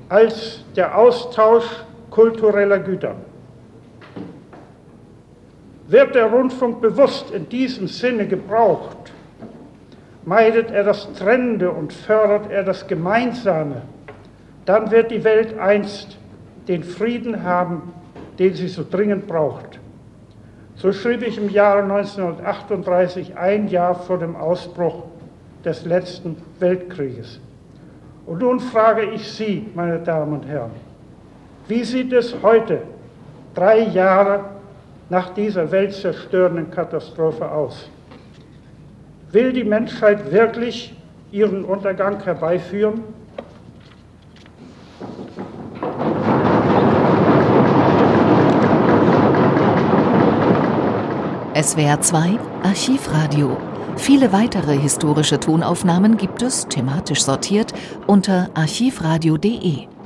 als der Austausch kultureller Güter. Wird der Rundfunk bewusst in diesem Sinne gebraucht, meidet er das Trennende und fördert er das Gemeinsame, dann wird die Welt einst den Frieden haben, den sie so dringend braucht. So schrieb ich im Jahre 1938, ein Jahr vor dem Ausbruch des letzten Weltkrieges. Und nun frage ich Sie, meine Damen und Herren, wie sieht es heute, drei Jahre nach dieser weltzerstörenden Katastrophe aus? Will die Menschheit wirklich ihren Untergang herbeiführen? SWR 2 Archivradio. Viele weitere historische Tonaufnahmen gibt es, thematisch sortiert, unter archivradio.de.